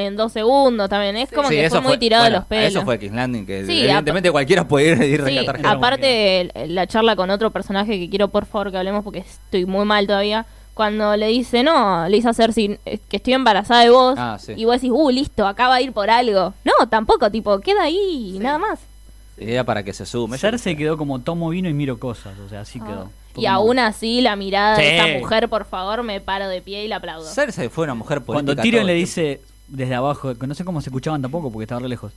en dos segundos también. Es como Sí, que eso fue muy tirado bueno, de los pelos. Eso fue King's Landing, que Sí, evidentemente cualquiera puede ir Sí, rescatar gente. aparte la charla con otro personaje que quiero por favor que hablemos porque estoy muy mal todavía. Cuando le dice, no, le dice a Cersei eh, que estoy embarazada de vos. Ah, sí. Y vos decís, uh, listo, acá va a ir por algo. No, tampoco, tipo, queda ahí y nada más. Era para que se sume. Cersei quedó como tomo vino y miro cosas, o sea, así Ah. quedó. Y aún así, la mirada Sí. de esta mujer, por favor, me paro de pie y la aplaudo. Cersei fue una mujer política. Cuando Tyrion le dice desde abajo, que no sé cómo se escuchaban tampoco porque estaba re lejos.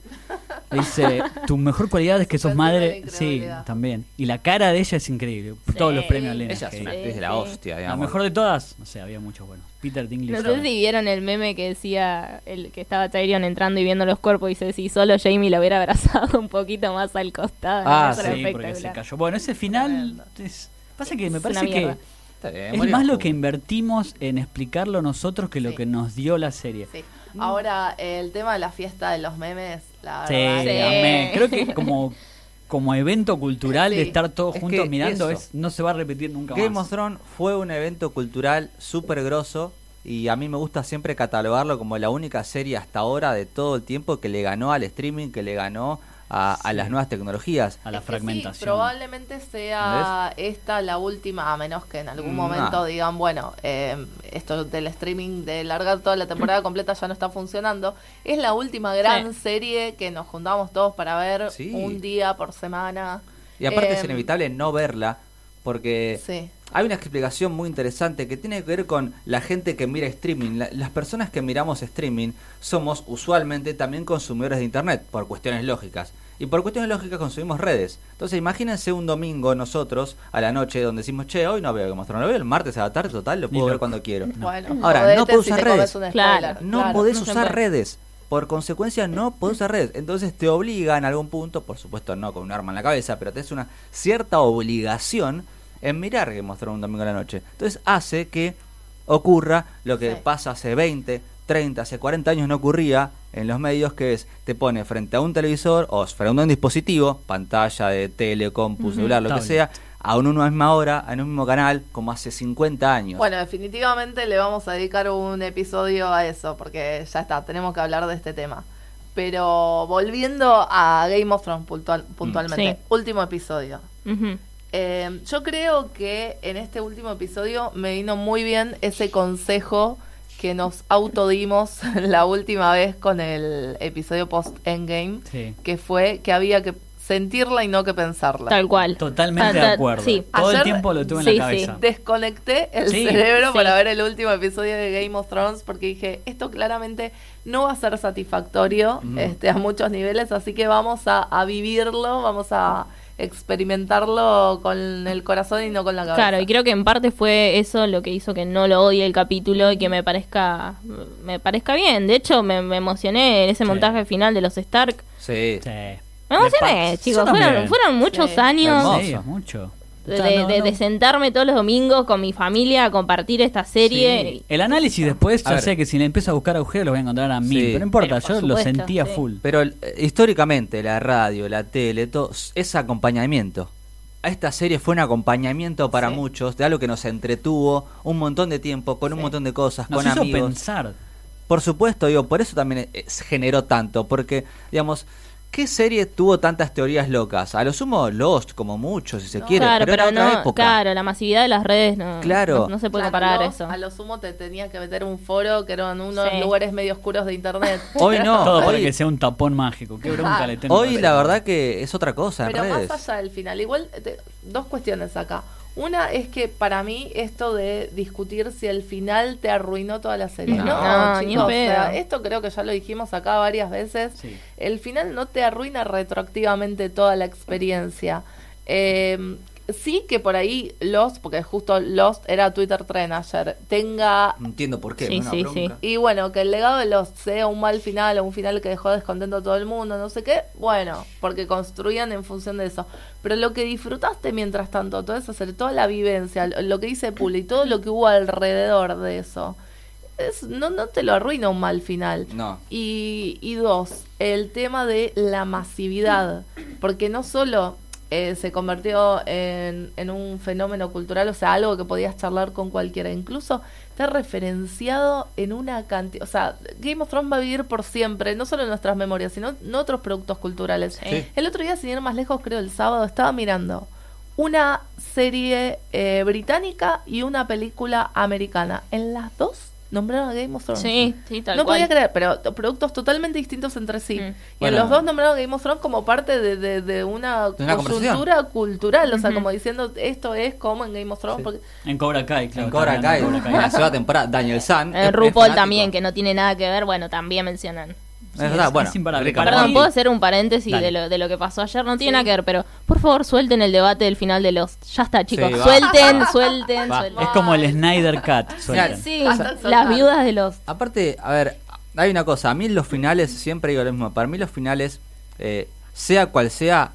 Dice, tu mejor cualidad es que sos la madre. Sí, también. Y la cara de ella es increíble. Todos los premios. Lena. Ella es una actriz de la hostia, La digamos. mejor de todas, no sé, había muchos buenos. Peter Dinklage. No sé si vieron el meme que decía el que estaba Tyrion entrando y viendo los cuerpos y dice si solo Jamie lo hubiera abrazado un poquito más al costado. Ah, Sí, porque se cayó. Bueno, ese final. es- pasa que me Es parece que bien, es más lo que invertimos en explicarlo nosotros que lo Sí. que nos dio la serie. Sí. Ahora, el tema de la fiesta de los memes, la Sí, creo que como, como evento cultural de estar todos Es juntos mirando eso. es, no se va a repetir nunca Game más. of Thrones fue un evento cultural súper grosso y a mí me gusta siempre catalogarlo como la única serie hasta ahora de todo el tiempo que le ganó al streaming, que le ganó a, a las nuevas tecnologías. a la Es que sí, fragmentación. probablemente sea esta la última, a menos que en algún Mm, momento digan, bueno, eh, esto del streaming de largar toda la temporada completa ya no está funcionando. Es la última gran Sí. serie que nos juntamos todos para ver Sí. un día por semana. Y aparte es Eh, inevitable no verla porque Sí. hay una explicación muy interesante que tiene que ver con la gente que mira streaming. La- las personas que miramos streaming somos usualmente también consumidores de internet por cuestiones lógicas. Y por cuestiones lógicas consumimos redes. Entonces imagínense un domingo nosotros a la noche donde decimos, che, hoy no veo que mostrar, no veo el martes a la tarde, total, lo puedo ver cuando quiero. Bueno, Ahora, no puedo si usar redes. Claro. No claro. podés no usar puede. redes. Por consecuencia, no podés usar redes. Entonces te obliga en algún punto, por supuesto no con un arma en la cabeza, pero tenés una cierta obligación en mirar que mostró un domingo a la noche. Entonces hace que ocurra lo que Sí. pasa hace 20, 30, hace 40 años no ocurría en los medios, que es te pone frente a un televisor o frente a un dispositivo, pantalla de tele, compu, celular, lo que sea, a una misma hora, en un mismo canal, como hace 50 años. Bueno, definitivamente le vamos a dedicar un episodio a eso, porque ya está, tenemos que hablar de este tema. Pero volviendo a Game of Thrones puntual- puntualmente, Sí. último episodio. Eh, yo creo que en este último episodio me vino muy bien ese consejo que nos autodimos la última vez con el episodio post-Endgame, Sí. que fue que había que sentirla y no que pensarla. Tal cual. Totalmente Ta- ta- de acuerdo. Sí. Todo el tiempo lo tuve en sí, la sí. cabeza. Desconecté el Sí, cerebro sí. para ver el último episodio de Game of Thrones porque dije, esto claramente no va a ser satisfactorio Mm. este, a muchos niveles, así que vamos a, a vivirlo, vamos a experimentarlo con el corazón y no con la cabeza. Claro, y creo que en parte fue eso lo que hizo que no lo odie el capítulo y que me parezca me parezca bien. De hecho, me, me emocioné en ese Sí. montaje final de los Stark. sí. Sí. Me emocioné, chicos. Fueron, fueron muchos Sí. años Hermoso. Mucho. De, O sea, no- de- no- de sentarme todos los domingos con mi familia a compartir esta serie. Sí. El análisis después, ya sé que si le empiezo a buscar agujeros los voy a encontrar a mí. Sí. Pero no importa, Pero yo lo sentía sí. full. Pero eh, históricamente la radio, la tele, todo es acompañamiento. A esta serie fue un acompañamiento para Sí. muchos de algo que nos entretuvo un montón de tiempo, con un montón de cosas, Nos con hizo amigos. pensar. Por supuesto, digo, por eso también eh, generó tanto, porque, digamos, ¿Qué serie tuvo tantas teorías locas? A lo sumo Lost, como mucho, si se No. quiere, claro, pero, pero, era otra no, época. claro, la masividad de las redes no, Claro. no, no se puede comparar eso. A lo sumo te tenía que meter un foro que eran unos Sí. lugares medio oscuros de internet. Hoy no. Todo para que sea un tapón mágico. Qué bronca Ah. le tengo. hoy la verdad que es otra cosa en Pero redes. más allá del final, igual te- dos cuestiones acá. Una es que para mí esto de discutir si el final te arruinó toda la serie. No. No, No, chicos, o sea, esto creo que ya lo dijimos acá varias veces. Sí. El final no te arruina retroactivamente toda la experiencia. Eh, sí que por ahí Lost, porque justo Lost era Twitter Trend ayer, tenga No entiendo por qué. Sí, una sí, bronca. y bueno, que el legado de los sea un mal final o un final que dejó descontento a todo el mundo, no sé qué, bueno, porque construían en función de eso. Pero lo que disfrutaste mientras tanto, todo eso, hacer toda la vivencia, lo lo que dice Puli, todo lo que hubo alrededor de eso, es, no, no te lo arruina un mal final. No. Y, y dos, el tema de la masividad, porque no solo eh, se convirtió en, en un fenómeno cultural, o sea, algo que podías charlar con cualquiera, incluso está referenciado en una cantidad, o sea, Game of Thrones va a vivir por siempre, no solo en nuestras memorias, sino en otros productos culturales. Sí. El otro día, sin ir más lejos, creo el sábado, estaba mirando una serie eh, británica y una película americana. En las dos nombraron a Game of Thrones. Sí, sí, tal no cual. podía creer, pero productos totalmente distintos entre sí. Mm. Y Bueno. en los dos nombraron a Game of Thrones como parte de, de- de una, De una coyuntura cultural, o sea, como diciendo esto es como en Game of Thrones. Sí. Porque, En Cobra Kai, claro. en Cobra Kai, en la segunda temporada, Daniel San. Eh, RuPaul también, que no tiene nada que ver, bueno, también mencionan. Es verdad, es- bueno. es imparable. Perdón, puedo hacer un paréntesis de lo, de lo que pasó ayer. No tiene Sí. nada que ver, pero por favor suelten el debate del final de los. Ya está, chicos. Sí, va. suelten, suelten, Va. suelten. Es como el Snyder Cut. suelten. Sí, las viudas de los. Aparte, a ver, hay una cosa. A mí los finales, siempre digo lo mismo. Para mí los finales, eh, sea cual sea,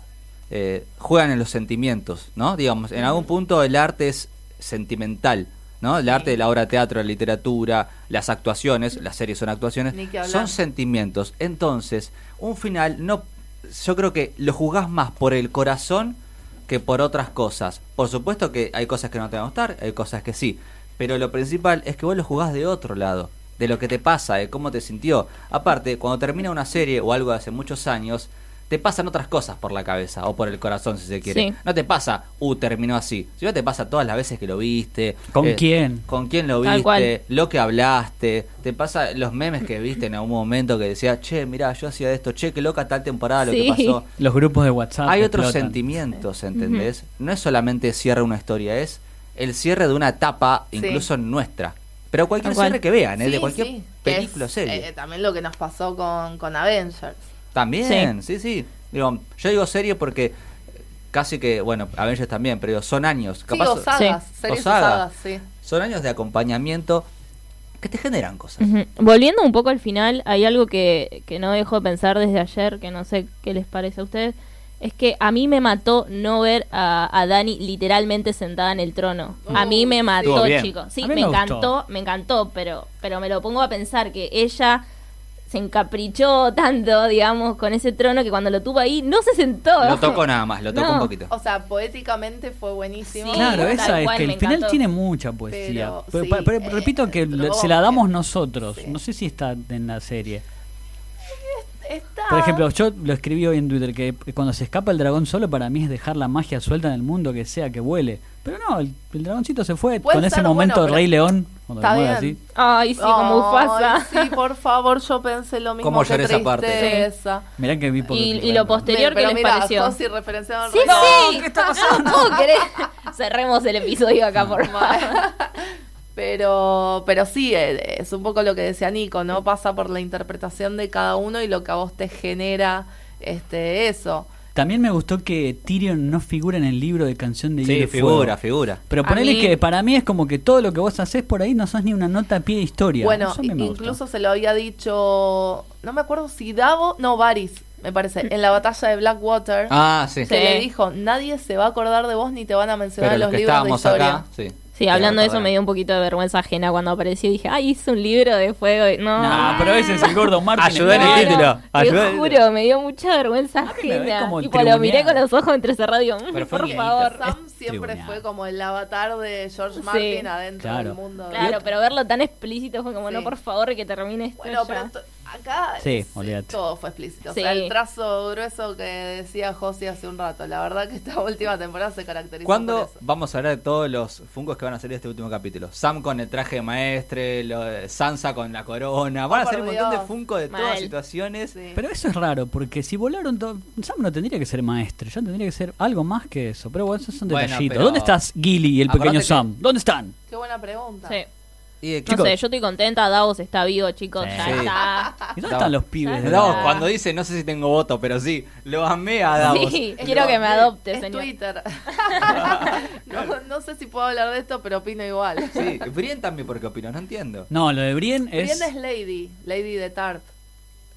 eh, juegan en los sentimientos, ¿no? Digamos, en algún punto el arte es sentimental, ¿no? El arte de la obra de teatro, la literatura, las actuaciones, las series son actuaciones, son sentimientos. Entonces, un final no... Yo creo que lo juzgás más por el corazón que por otras cosas. Por supuesto que hay cosas que no te van a gustar, hay cosas que sí. Pero lo principal es que vos lo jugás de otro lado, de lo que te pasa, de cómo te sintió. Aparte, cuando termina una serie o algo de hace muchos años, te pasan otras cosas por la cabeza o por el corazón, si se quiere. Sí. No te pasa, uh, terminó así. Si no te pasa todas las veces que lo viste. ¿Con eh, quién? Con quién lo Tal viste, cual. lo que hablaste. Te pasa los memes que viste en algún momento que decía, che, mirá, yo hacía esto, che, qué loca tal temporada lo Sí. que pasó. Los grupos de WhatsApp. Hay otros explotan. sentimientos, ¿entendés? No es solamente cierre una historia, es el cierre de una etapa, Sí. incluso nuestra. Pero cualquier cierre que vean, ¿eh? de cualquier película o es, serie. eh, también lo que nos pasó con, con Avengers. También, sí. sí, Digo, yo digo serie porque eh, casi que, bueno, Avengers también, pero digo, son años. Capaz, Sí. series O o sagas. sagas, sí. Son años de acompañamiento que te generan cosas. Volviendo un poco al final, hay algo que, que no dejo de pensar desde ayer, que no sé qué les parece a ustedes. Es que a mí me mató no ver a, a Dani literalmente sentada en el trono. a mí me mató, chicos. Sí, A me, me encantó, me encantó, pero, pero me lo pongo a pensar que ella se encaprichó tanto, digamos, con ese trono que cuando lo tuvo ahí no se sentó. Lo tocó nada más, lo tocó No. un poquito. O sea, poéticamente fue buenísimo. Sí, Claro, esa es que el final encantó. tiene mucha poesía. Pero, Pero, sí, pa- pero eh, repito que se la damos nosotros. Sí. No sé si está en la serie. Está... Por ejemplo, yo lo escribí hoy en Twitter que cuando se escapa el dragón solo para mí es dejar la magia suelta en el mundo que sea que vuele. Pero no, el, el dragoncito se fue Puede con ese momento bueno, de pero- Rey León. Cuando Está lo mueve bien. así. Ay, sí, como Ay, Mufasa. Sí, por favor, yo pensé lo mismo. ¿Cómo qué lloré esa parte? tristeza. Mirá que vi por Y, y lo posterior, ¿qué les mira, pareció? Josi referenciado al Sí, Rey sí. ¿Qué está pasando? Cerremos el episodio acá, por favor. Pero, pero sí, eh, es un poco lo que decía Nico, ¿no? Pasa por la interpretación de cada uno y lo que a vos te genera este eso. También me gustó que Tyrion no figura en el libro de canción de Hielo Sí, y Fuego. figura, figura. Pero ponele mí- que para mí es como que todo lo que vos haces por ahí no sos ni una nota a pie de historia. Bueno, Eso a mí me gustó. incluso se lo había dicho, no me acuerdo si Davo, no, Varys, me parece, en la batalla de Blackwater. Ah, sí. Se Sí. le dijo, nadie se va a acordar de vos ni te van a mencionar Pero en los los que libros de estábamos historia. acá, sí. Sí, hablando de eso me dio un poquito de vergüenza ajena cuando apareció y dije, ay, hice un libro de fuego. y- No, Nah, pero ese es el gordo Martin. Ayudó en el título, ayudó Te el juro, me dio mucha vergüenza ajena. como Tipo, lo miré con los ojos entrecerrados y digo, "Mm, Pero fue por favor. Sam siempre fue como el avatar de George Sí. Martin adentro Claro. del mundo. Claro, pero verlo tan explícito fue como, Sí. no, por favor, que termine esto Bueno, ya". pero t- acá Sí, es- olvídate. todo fue explícito. Sí. O sea, el trazo grueso que decía Josi hace un rato. La verdad que esta última temporada se caracterizó ¿Cuándo por eso. vamos a hablar de todos los fungos que van a salir de este último capítulo? Sam con el traje de maestre, lo de Sansa con la corona. Van a Oh, salir un montón de Dios. fungos de todas Mal. situaciones. Sí. Pero eso es raro, porque si volaron. Sam no tendría que ser maestro, ya tendría que ser algo más que eso. Pero bueno, esos son Bueno, detallitos. pero- ¿Dónde estás Gilly y el Acordate pequeño que- Sam? ¿Dónde están? Qué buena pregunta. Sí. Y de- No Chicos. sé, yo estoy contenta, Davos está vivo, chicos, Sí. ya está. ¿Y dónde están los pibes? de Davos, cuando dice no sé si tengo voto, pero sí, lo amé a Davos. Sí, Es quiero que me adopte, es señor. Twitter. no, no sé si puedo hablar de esto, pero opino igual. Sí, Brienne también, ¿por qué opinas? No entiendo. No, lo de Brienne es. Brienne es Lady, Lady de Tart.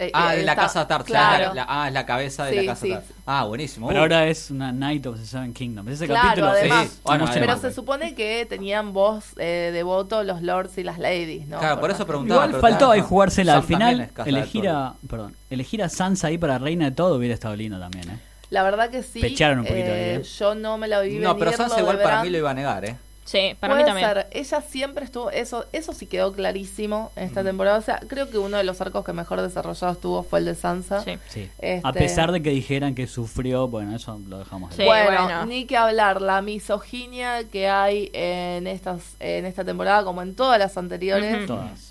Eh, Ah, eh, de la está- casa Tart. Claro. la- la- ah, es la cabeza de Sí, la casa sí. Tart. Ah, buenísimo. Pero Uh, ahora es una Knight of the Seven Kingdoms. Ese Claro, capítulo además. Sí, bueno, Pero además. se supone que tenían voz eh, de voto los lords y las ladies, ¿no? Claro, por eso preguntaba. Igual pero faltó está- ahí jugársela al final. Elegir a, perdón, elegir a Sansa ahí para reina de todo hubiera estado lindo también, ¿eh? La verdad que sí. Pecharon un poquito eh, ahí, ¿eh? Yo no me la vi No, pero Sansa igual para mí lo iba a negar, ¿eh? Sí, para Puede mí también. ser. Ella siempre estuvo, eso, eso sí quedó clarísimo en esta temporada. O sea, creo que uno de los arcos que mejor desarrollado estuvo fue el de Sansa. Sí. Sí. Este- A pesar de que dijeran que sufrió, bueno, eso lo dejamos. Sí. bueno, bueno. ni que hablar, la misoginia que hay en estas, en esta temporada, como en todas las anteriores,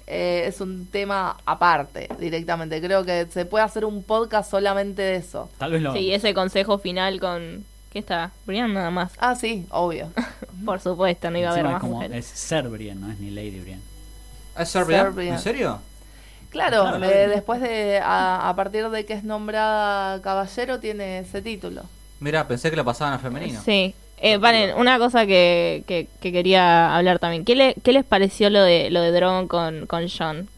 eh, es un tema aparte, directamente. Creo que se puede hacer un podcast solamente de eso. Tal vez lo. Sí, ese consejo final con... ¿Qué está? Brian nada más. Ah, sí, obvio. Por supuesto, no iba a haber más es como mujeres. es Ser Brienne, no es ni Lady Brienne. ¿Es Sir Brienne? Brienne. ¿En serio? Claro, Claro. eh, después de, a, a partir de que es nombrada caballero, tiene ese título. Mira, pensé que lo pasaban a femenino. Sí. Eh, Valen, una cosa que, que, que quería hablar también. ¿Qué, le, ¿Qué les pareció lo de lo de Drogon con, con John?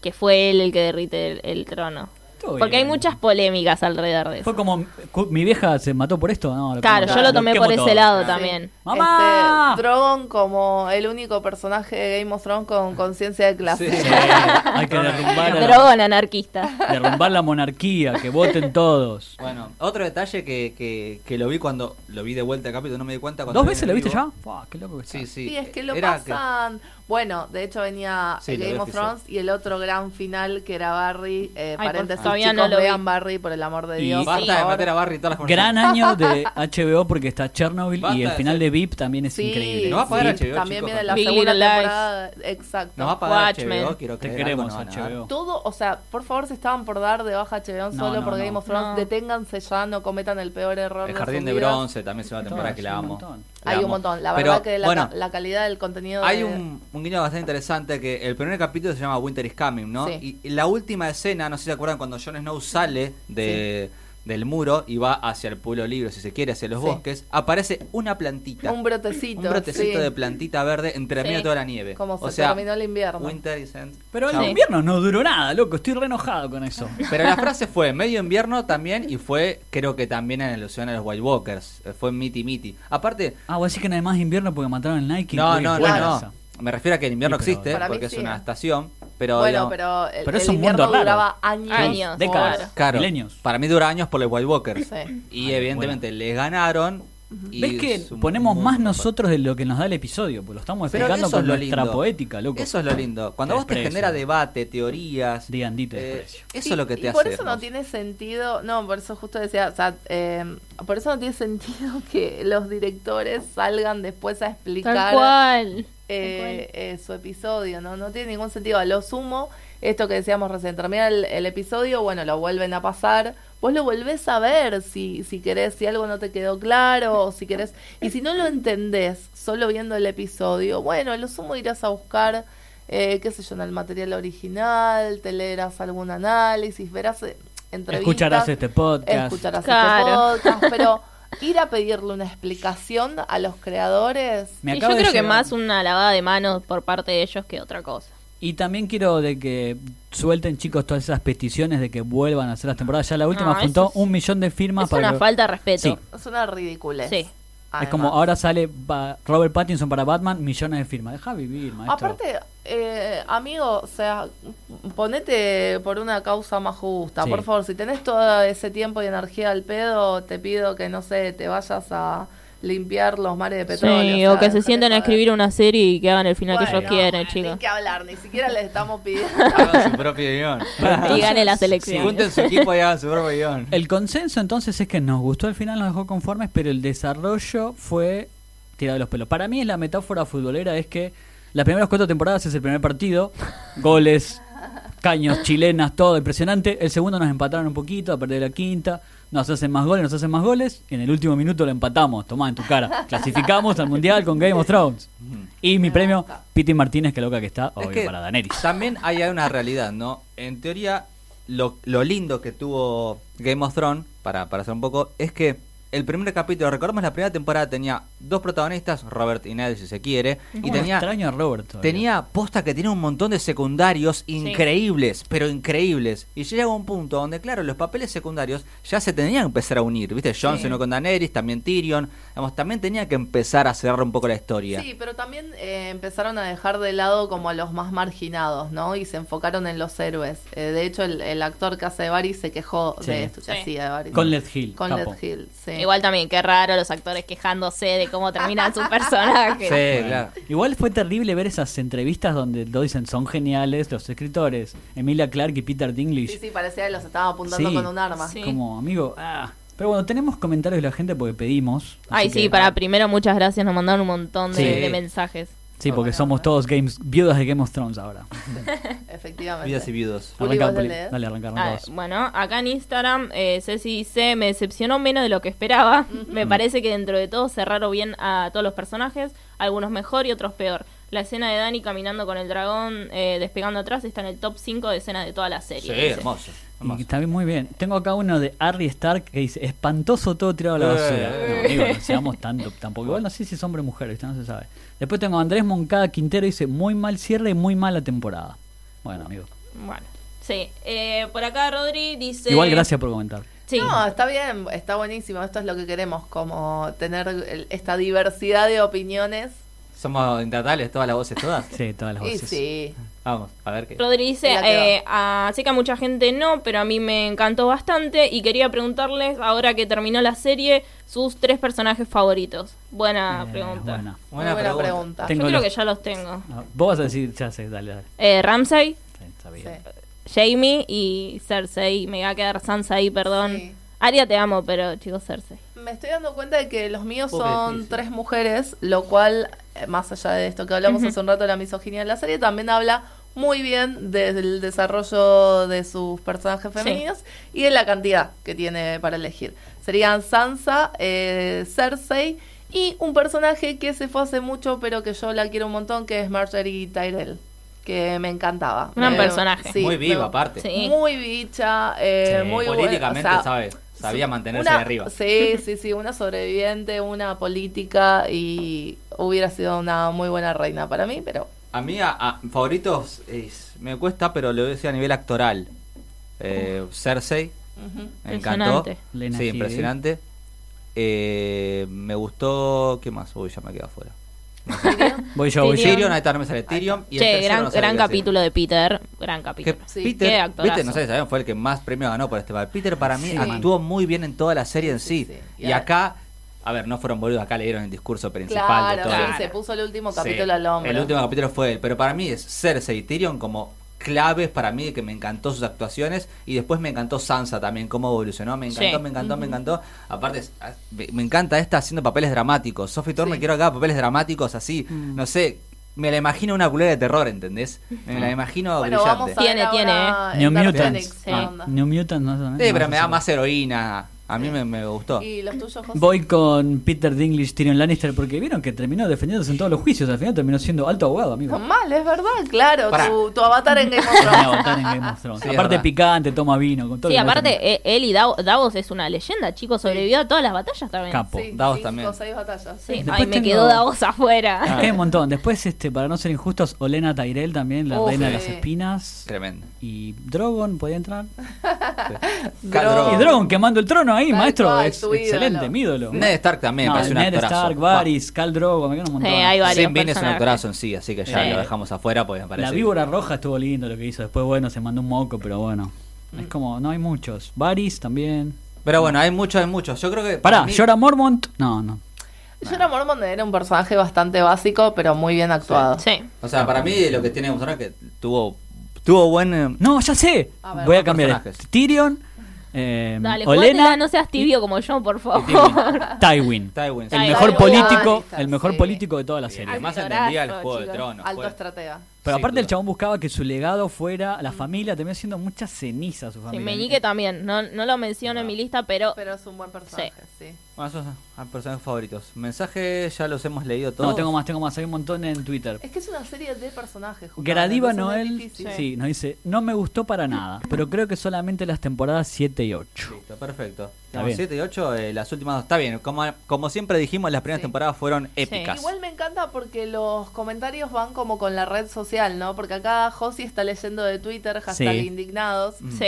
Que fue él el que derrite el, el trono. Porque hay muchas polémicas alrededor de eso. Fue como, mi vieja se mató por esto, ¿no? Lo Claro, yo lo tomé por ese todo. lado también. ¡Mamá! Este, Drogon como el único personaje de Game of Thrones con conciencia de clase. Sí. Sí, hay que derrumbar, a Drogon anarquista. derrumbar la monarquía, que voten todos. Bueno, otro detalle que, que, que lo vi cuando lo vi de vuelta al capítulo, no me di cuenta cuando ¿Dos veces lo viste ya? Fua, qué loco que está. Sí, sí. Sí, es que lo Era que- pasan. Bueno, de hecho venía Sí, Game vi of. Thrones y el otro gran final que era Barry. Eh, por- paréntesis, todavía chicos, no lo vi. vean Barry por el amor de Y- Dios. Basta de meter a Barry todas las Gran año de HBO porque está Chernobyl Basta y el final ser- de VIP también es Sí, increíble. Nos va a pagar sí, HBO, también chicos, viene la segunda temporada. Exacto. Nos va a pagar Watchmen. HBO, quiero Te creer, queremos, algo van a dar. HBO. Todo, o sea, por favor, si estaban por dar de baja HBO No, solo no, por no. Game of Thrones, No. deténganse ya, no cometan el peor error El Jardín de. Bronce también se va a temporada que la Sí, amo. Hay un montón. La Pero, verdad que la, bueno, la calidad del contenido. Hay de- un, un guiño bastante interesante que el primer capítulo se llama Winter is Coming, ¿no? Sí. Y la última escena, no sé si se acuerdan, cuando Jon Snow sale de, del muro y va hacia el pueblo libre, si se quiere, hacia los Sí. bosques, aparece una plantita. Un brotecito. Un brotecito sí. de plantita verde entre Sí. medio de toda la nieve. Como o se sea, terminó el invierno. Winter is end. Pero el invierno no duró nada, loco. Estoy re enojado con eso. Pero la frase fue medio invierno también y fue, creo que también en alusión a los White Walkers. Eh, Fue miti miti. Aparte, Ah, voy a decir que no hay más invierno porque mataron el Nike. no, no, no, no. Me refiero a que el invierno Sí, existe Para mí porque es una eh. estación. Pero, bueno, digamos, pero el, Pero es el un mundo invierno raro. duraba años. Años, décadas. claro. Claro, Milenios. para mí dura años por los White Walkers. Sí. Y Ay, evidentemente les ganaron. Y ¿Ves que ponemos más nosotros de lo que nos da el episodio? Pues lo estamos explicando con es lo nuestra lindo. poética, loco. Eso es lo lindo. Cuando Te vos te desprecio. genera debate, teorías. Digan, dite eh, desprecio. eso Y- es lo que te y hace. por eso no tiene sentido, no, por eso justo decía, o sea, eh, por eso no tiene sentido que los directores salgan después a explicar Tal cual. eh, eh, su episodio, ¿no? No tiene ningún sentido. A lo sumo, esto que decíamos recién, termina el, el episodio, bueno, lo vuelven a pasar, vos lo volvés a ver si, si querés, si algo no te quedó claro, o si querés, y si no lo entendés solo viendo el episodio, bueno, lo sumo irás a buscar, eh, qué sé yo, en el material original, te leerás algún análisis, verás eh, entrevistas. Escucharás este podcast. escucharás Claro. este podcast, pero ir a pedirle una explicación a los creadores... Me Y acaba yo creo que más una lavada de manos por parte de ellos que otra cosa. Y también quiero de que suelten, chicos, todas esas peticiones de que vuelvan a hacer las temporadas. Ya la última No, juntó eso es- un millón de firmas Es para una que- falta de respeto. Sí. Es una ridiculez. Sí. Es como ahora sale ba- Robert Pattinson para Batman, millones de firmas. Deja vivir, maestro. Aparte, eh, amigo, o sea, ponete por una causa más justa. Sí. Por favor, si tenés todo ese tiempo y energía al pedo, te pido que, no sé, te vayas a limpiar los mares de petróleo. Sí, sea, o que se sienten a escribir una serie y que hagan el final que ellos Bueno, quieren, chicos. Ni que hablar, ni siquiera les estamos pidiendo. Hagan su propio guion. Y gane la selección. Junten su equipo y hagan su propio guion. El consenso entonces es que nos gustó el final, nos dejó conformes, pero el desarrollo fue tirado de los pelos. Para mí es la metáfora futbolera es que las primeras cuatro temporadas es el primer partido, goles, caños, chilenas, todo impresionante. El segundo nos empataron un poquito, a perder la quinta. Nos hacen más goles, nos hacen más goles. Y en el último minuto lo empatamos. Tomá en tu cara. Clasificamos al mundial con Game of Thrones. Y mi premio, Piti Martínez, que loca que está, Es obvio, que para Daenerys. También hay una realidad, ¿no? En teoría, lo, lo lindo que tuvo Game of Thrones, para, para hacer un poco, es que el primer capítulo, recordemos la primera temporada tenía dos protagonistas, Robert y Ned si se quiere, y ¿Cómo tenía extraño a Robert todavía? tenía posta que tenía un montón de secundarios increíbles, pero increíbles. Y llega un punto donde, claro, los papeles secundarios ya se tenían que empezar a unir, ¿viste? Jon Sí. Snow con Daenerys, también Tyrion, digamos, también tenía que empezar a cerrar un poco la historia. Sí, pero también eh, empezaron a dejar de lado como a los más marginados, ¿no? Y se enfocaron en los héroes. Eh, de hecho, el, el actor que hace de Varys se quejó Sí. de esto que Sí. hacía de Varys. Con Led Hill, Con. Led Hill, sí. Igual también, qué raro los actores quejándose de cómo terminan sus personajes. Sí, Bueno, claro. Igual fue terrible ver esas entrevistas donde lo dicen son geniales los escritores, Emilia Clarke y Peter Dinklage. Sí, sí, parecía que los estaba apuntando Sí. con un arma. Sí. Como amigo, ah. Pero bueno, tenemos comentarios de la gente porque pedimos. Ay, sí, que- para primero muchas gracias, nos mandaron un montón de, Sí. de mensajes. Sí, porque Bueno, somos todos games, viudas de Game of Thrones ahora. Efectivamente. Vidas y viudos. Arranca. Dale, arranca, arranca Ah, bueno, acá en Instagram, eh, Ceci dice, me decepcionó menos de lo que esperaba. Me parece que dentro de todo cerraron bien a todos los personajes, algunos mejor y otros peor. La escena de Dani caminando con el dragón eh, despegando atrás está en el top 5 de escenas de toda la serie. Sí, dice. hermoso. Y está bien, muy bien. Tengo acá uno de Arry Stark que dice, espantoso todo tirado a la basura. Eh. No, digo, no seamos tanto, tampoco. Igual no sé si es hombre o mujer, ¿viste? no se sabe. Después tengo a Andrés Moncada Quintero dice, muy mal cierre y muy mala temporada. Bueno, amigo. Bueno, sí. Eh, por acá Rodri dice... Igual gracias por comentar. Sí. No, está bien, está buenísimo. Esto es lo que queremos, como tener el- esta diversidad de opiniones. Somos intratales, todas las voces, todas. Sí, todas las Y voces. sí. Vamos, a ver qué. Rodri dice, eh, ah, sé que a mucha gente no, pero a mí me encantó bastante y quería preguntarles, ahora que terminó la serie, sus tres personajes favoritos. Buena Eh, pregunta. buena. Buena pregunta. Tengo Yo creo los- que ya los tengo. Vos vas a decir, ya sé, dale, dale. Eh, Ramsay, Sí, Sí. Jamie y Cersei. Me va a quedar Sansa ahí, perdón. Sí. Aria te amo, pero chicos, Cersei. Me estoy dando cuenta de que los míos Pobre son tres mujeres, lo cual, eh, más allá de esto que hablamos hace un rato de la misoginia de la serie, también habla muy bien del desarrollo de sus personajes femeninos y de la cantidad que tiene para elegir. Serían Sansa, eh, Cersei y un personaje que se fue hace mucho, pero que yo la quiero un montón, que es Marjorie Tyrell, que me encantaba. Gran Me- personaje. Muy viva, aparte. Sí. Muy bicha, eh, Sí, muy Políticamente, o sea, sabe, sabía mantenerse una- de arriba. Sí, sí, sí, una sobreviviente, una política y hubiera sido una muy buena reina para mí, pero A mí, a, a- favoritos, es- me cuesta, pero lo decía a nivel actoral. Eh, Cersei, me encantó. Impresionante. Lena sí, impresionante. Eh, me gustó. ¿Qué más? Uy, ya me quedo afuera. Voy yo, voy yo. Tyrion. Ahí está, no me sale Tyrion. Y el Che, tercero gran, no gran capítulo de Peter. Gran capítulo. Que Sí. Qué Peter, no sé si saben, fue el que más premio ganó por este papel. Peter para mí Sí. actuó muy bien en toda la serie en sí. Sí, sí. Y acá, a ver, no fueron boludos, acá le dieron el discurso principal Claro, de todo. sí, el- se puso el último Sí, capítulo al hombro. El último capítulo fue él, pero para mí es Cersei y Tyrion como claves para mí que me encantó sus actuaciones y después me encantó Sansa también cómo evolucionó me encantó Sí. me encantó me encantó aparte es- ah, me me encanta esta haciendo papeles dramáticos Sophie Turner Sí. quiero acá papeles dramáticos así Mm. no sé me la imagino una culera de terror ¿entendés? me la imagino Bueno, vamos brillante a ver Tiene, tiene, New Mutants. Sí. ¿qué onda? New Mutants, no, no, sí pero no me da más heroína a mí me, me gustó ¿Y los tuyos, José? Voy con Peter Dinklage, Tyrion Lannister, porque vieron que terminó defendiéndose en todos los juicios. Al final terminó siendo alto abogado, amigo. No mal, es verdad, claro, tu, tu avatar en Game of Thrones. en Game of Thrones. Sí, Aparte picante, toma vino, con todo Sí, aparte, eh, él y Dav- Davos es una leyenda, chicos. Sobrevivió a todas las batallas también. Capo. Sí, Davos cinco también. seis batallas. Sí. Ay, me tengo- quedó Davos afuera. Es que hay un montón. Después, este, para no ser injustos, Olena Tyrell también, la Uf, reina de las espinas. tremendo Y Drogon podía entrar. Drogon. Drogo. Y Drogon quemando el trono ahí, Tal maestro. cual, ex- tu ídolo. excelente, mi ídolo. Ned Stark también No, parece un Ned actorazo Stark, Varys, Khal Drogo, me quedan un montón. Sí, hay varios Sin Bean es un actorazo en sí así que ya Sí. lo dejamos afuera porque me parece La víbora roja estuvo lindo lo que hizo. Después, bueno, se mandó un moco, pero bueno. Es como, no hay muchos. Varys también. pero bueno hay muchos hay muchos yo creo que Pará, mí- Jorah Mormont. No, no. Jorah Mormont era un personaje bastante básico, pero muy bien actuado. Sí. O sea, para mí lo que tiene que mostrar es que tuvo, tuvo buen... eh, No, ya sé. A ver, Voy a cambiar. personajes. Tyrion, eh, Dale, Olena, no seas tibio como yo, por favor. Tywin. Tywin, El sí. Tywin. mejor Tywin. político, Tywin. el mejor Sí. político de toda la Y serie. además entendía el Juego de. Tronos. Alto estratega. Pero aparte el chabón buscaba que su legado fuera la familia, terminó siendo mucha ceniza su Sí, familia. Meñique también. No, no lo menciono en mi lista, pero Pero es un buen personaje, sí. Bueno, esos son mis personajes favoritos. Mensajes ya los hemos leído todos. No, tengo más, tengo más, hay un montón en Twitter. Es que es una serie de personajes. justamente, Gradiva Noel, difícil. sí, nos dice, no me gustó para nada, pero creo que solamente las temporadas 7 y 8. Listo, perfecto. Bien. 7 y 8, eh, las últimas dos. Está bien, como, como siempre dijimos, las primeras Sí. temporadas fueron épicas. Igual me encanta porque los comentarios van como con la red social, ¿no? Porque acá Josi está leyendo de Twitter, hashtag Sí. indignados. sí.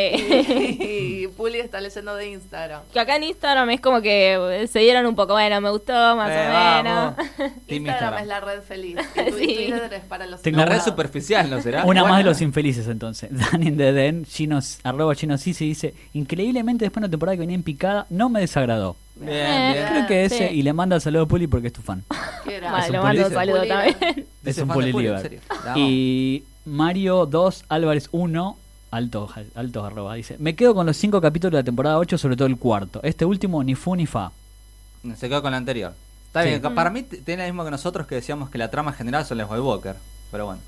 Y Puli está leyendo de Instagram. que acá en Instagram es como que se dieron un poco, bueno, me gustó más Eh, o vamos. menos. Instagram, Instagram. es la red feliz. Y Sí. Twitter es para los La red superficial, ¿no será? Una Bueno. más de los infelices entonces. Dani de Den, Ginos, arroba Gino Sisi dice, increíblemente después de una temporada que venía en picada, no me desagradó. Bien, Eh, bien. Creo que ese, Sí. y le manda el saludo a Puli porque es tu fan. ¿Qué? Vale, le mando un saludo también. Es un Puli Liver. Y Mario 2 Álvarez 1, alto, alto arroba, dice, me quedo con los 5 capítulos de la temporada 8, sobre todo el cuarto. Este último ni fu ni fa. Se quedó con la anterior. Está Sí. bien, para mí t- tiene lo mismo que nosotros que decíamos que la trama general son los White Walker. Pero bueno.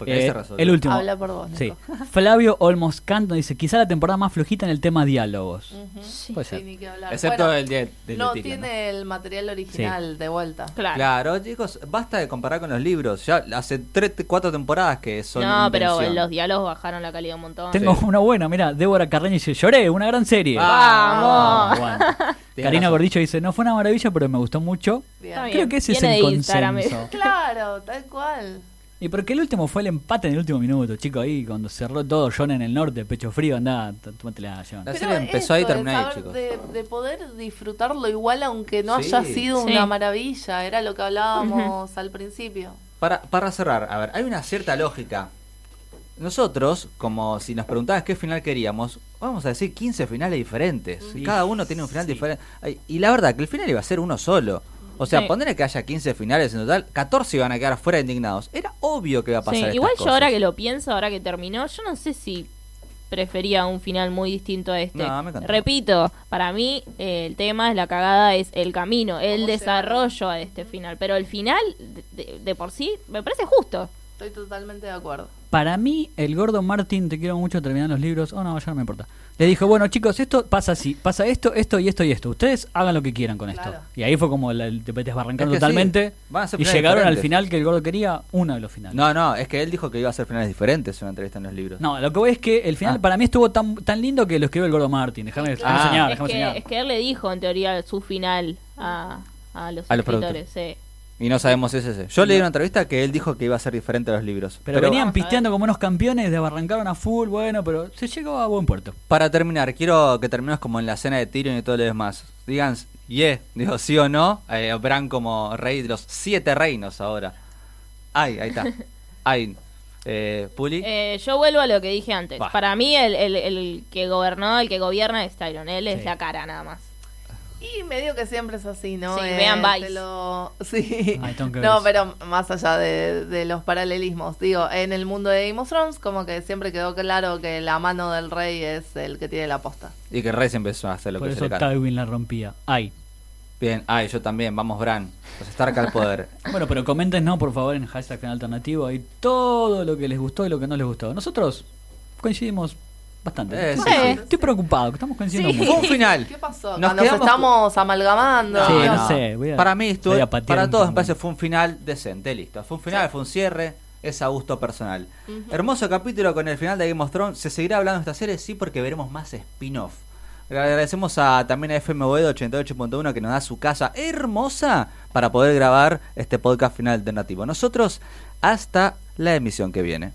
Porque ahí Eh, se resolvió. el último. Habla por vos, Sí. Flavio Olmos Canto dice, quizá la temporada más flojita en el tema diálogos. Ujú. Sí. Puede Sí, ser. ni que. Excepto Bueno, el de, del No de tiene el material original de vuelta. Claro. Claro, chicos, basta de comparar con los libros. Ya hace tres, cuatro temporadas que son. no, pero invención. los diálogos bajaron la calidad un montón. Tengo Sí. una buena, mira, Débora Carreño dice, lloré, una gran serie. Vamos. Tienes Karina razón. Gordillo dice, no fue una maravilla, pero me gustó mucho. Bien. Creo que ese es el consenso. Claro, tal cual. Y porque el último fue el empate en el último minuto, chicos, ahí cuando cerró todo John en el norte, pecho frío, andá, tómate la John. La serie empezó ahí y terminó ahí, chicos. De, de poder disfrutarlo igual aunque no Sí. haya sido Sí. una maravilla, era lo que hablábamos al principio. Para, para cerrar, a ver, hay una cierta lógica. Nosotros, como si nos preguntabas qué final queríamos, vamos a decir 15 finales diferentes. Sí. Cada uno tiene un final Sí. diferente. Y la verdad que el final iba a ser uno solo. O sea, Sí. ponerle que haya 15 finales en total, 14 iban a quedar fuera indignados. Era obvio que iba a pasar Sí, estas igual yo cosas. ahora que lo pienso, ahora que terminó, yo no sé si prefería un final muy distinto a este. No, me. Repito, para mí eh, el tema es la cagada, es el camino, el ¿Cómo desarrollo a este final. Pero el final, de, de- de por sí, me parece justo. Estoy totalmente de acuerdo. Para mí, el gordo Martin, te quiero mucho, terminan los libros. Oh, no, ya no me importa. Le dijo, bueno, chicos, esto pasa así, pasa esto, esto y esto y esto. Ustedes hagan lo que quieran con esto. Claro. Y ahí fue como la- el te desbarrancando Es que sí, totalmente. van a ser y llegaron al final que el gordo quería, uno de los finales. No, no, es que él dijo que iba a ser finales diferentes en una entrevista en los libros. No, lo que voy es que el final Ah. para mí estuvo tan, tan lindo que lo escribió el gordo Martin. Déjame Ah. enseñar, es, déjame que, enseñar. es que él le dijo, en teoría, su final a, a los A los escritores. sí. Y no sabemos si es ese. Yo leí una entrevista que él dijo que iba a ser diferente a los libros. Pero, venían pisteando como unos campeones, desbarrancaron a full, bueno, pero se llegó a buen puerto. Para terminar, quiero que terminemos como en la escena de Tyrion y todo lo demás. Digan, yeah, digo sí o no. Eh, Bran como rey de los siete reinos ahora. Ay, ahí está. Ay, eh, Puli. Eh, yo vuelvo a lo que dije antes. Para mí, el, el- el que gobernó, el que gobierna es Tyron. Él es Sí. la cara, nada más. Y medio que siempre es así, ¿no? Sí, Eh, vean Vice. lo- Sí. Ay, tengo que No, pero más allá de, de los paralelismos, digo, en el mundo de Game of Thrones como que siempre quedó claro que la mano del rey es el que tiene la posta. Y que el rey se empezó a hacer lo Por que se eso le canta. Tywin la rompía. Ay. Bien, ay, yo también. Vamos, Bran. Los Stark al poder. Bueno, pero comenten, ¿no? Por favor, en hashtag final alternativo. Ahí todo lo que les gustó y lo que no les gustó. Nosotros coincidimos bastante. Eh, Estoy- sí, sí. Estoy preocupado, que estamos coincidiendo Sí. mucho. Fue un final. ¿Qué pasó? Nos quedamos estamos amalgamando. Sí, ¿no? no sé, voy a- para mí, estuvo, voy a patear para todos me parece fue un final decente, listo. Fue un final, fue un cierre, es a gusto personal. Hermoso capítulo con el final de Game of Thrones. ¿Se seguirá hablando de esta serie? Sí, porque veremos más spin-off. Le Agradecemos a, también a FM Boedo 88.1 que nos da su casa hermosa para poder grabar este podcast final alternativo. Nosotros, hasta la emisión que viene.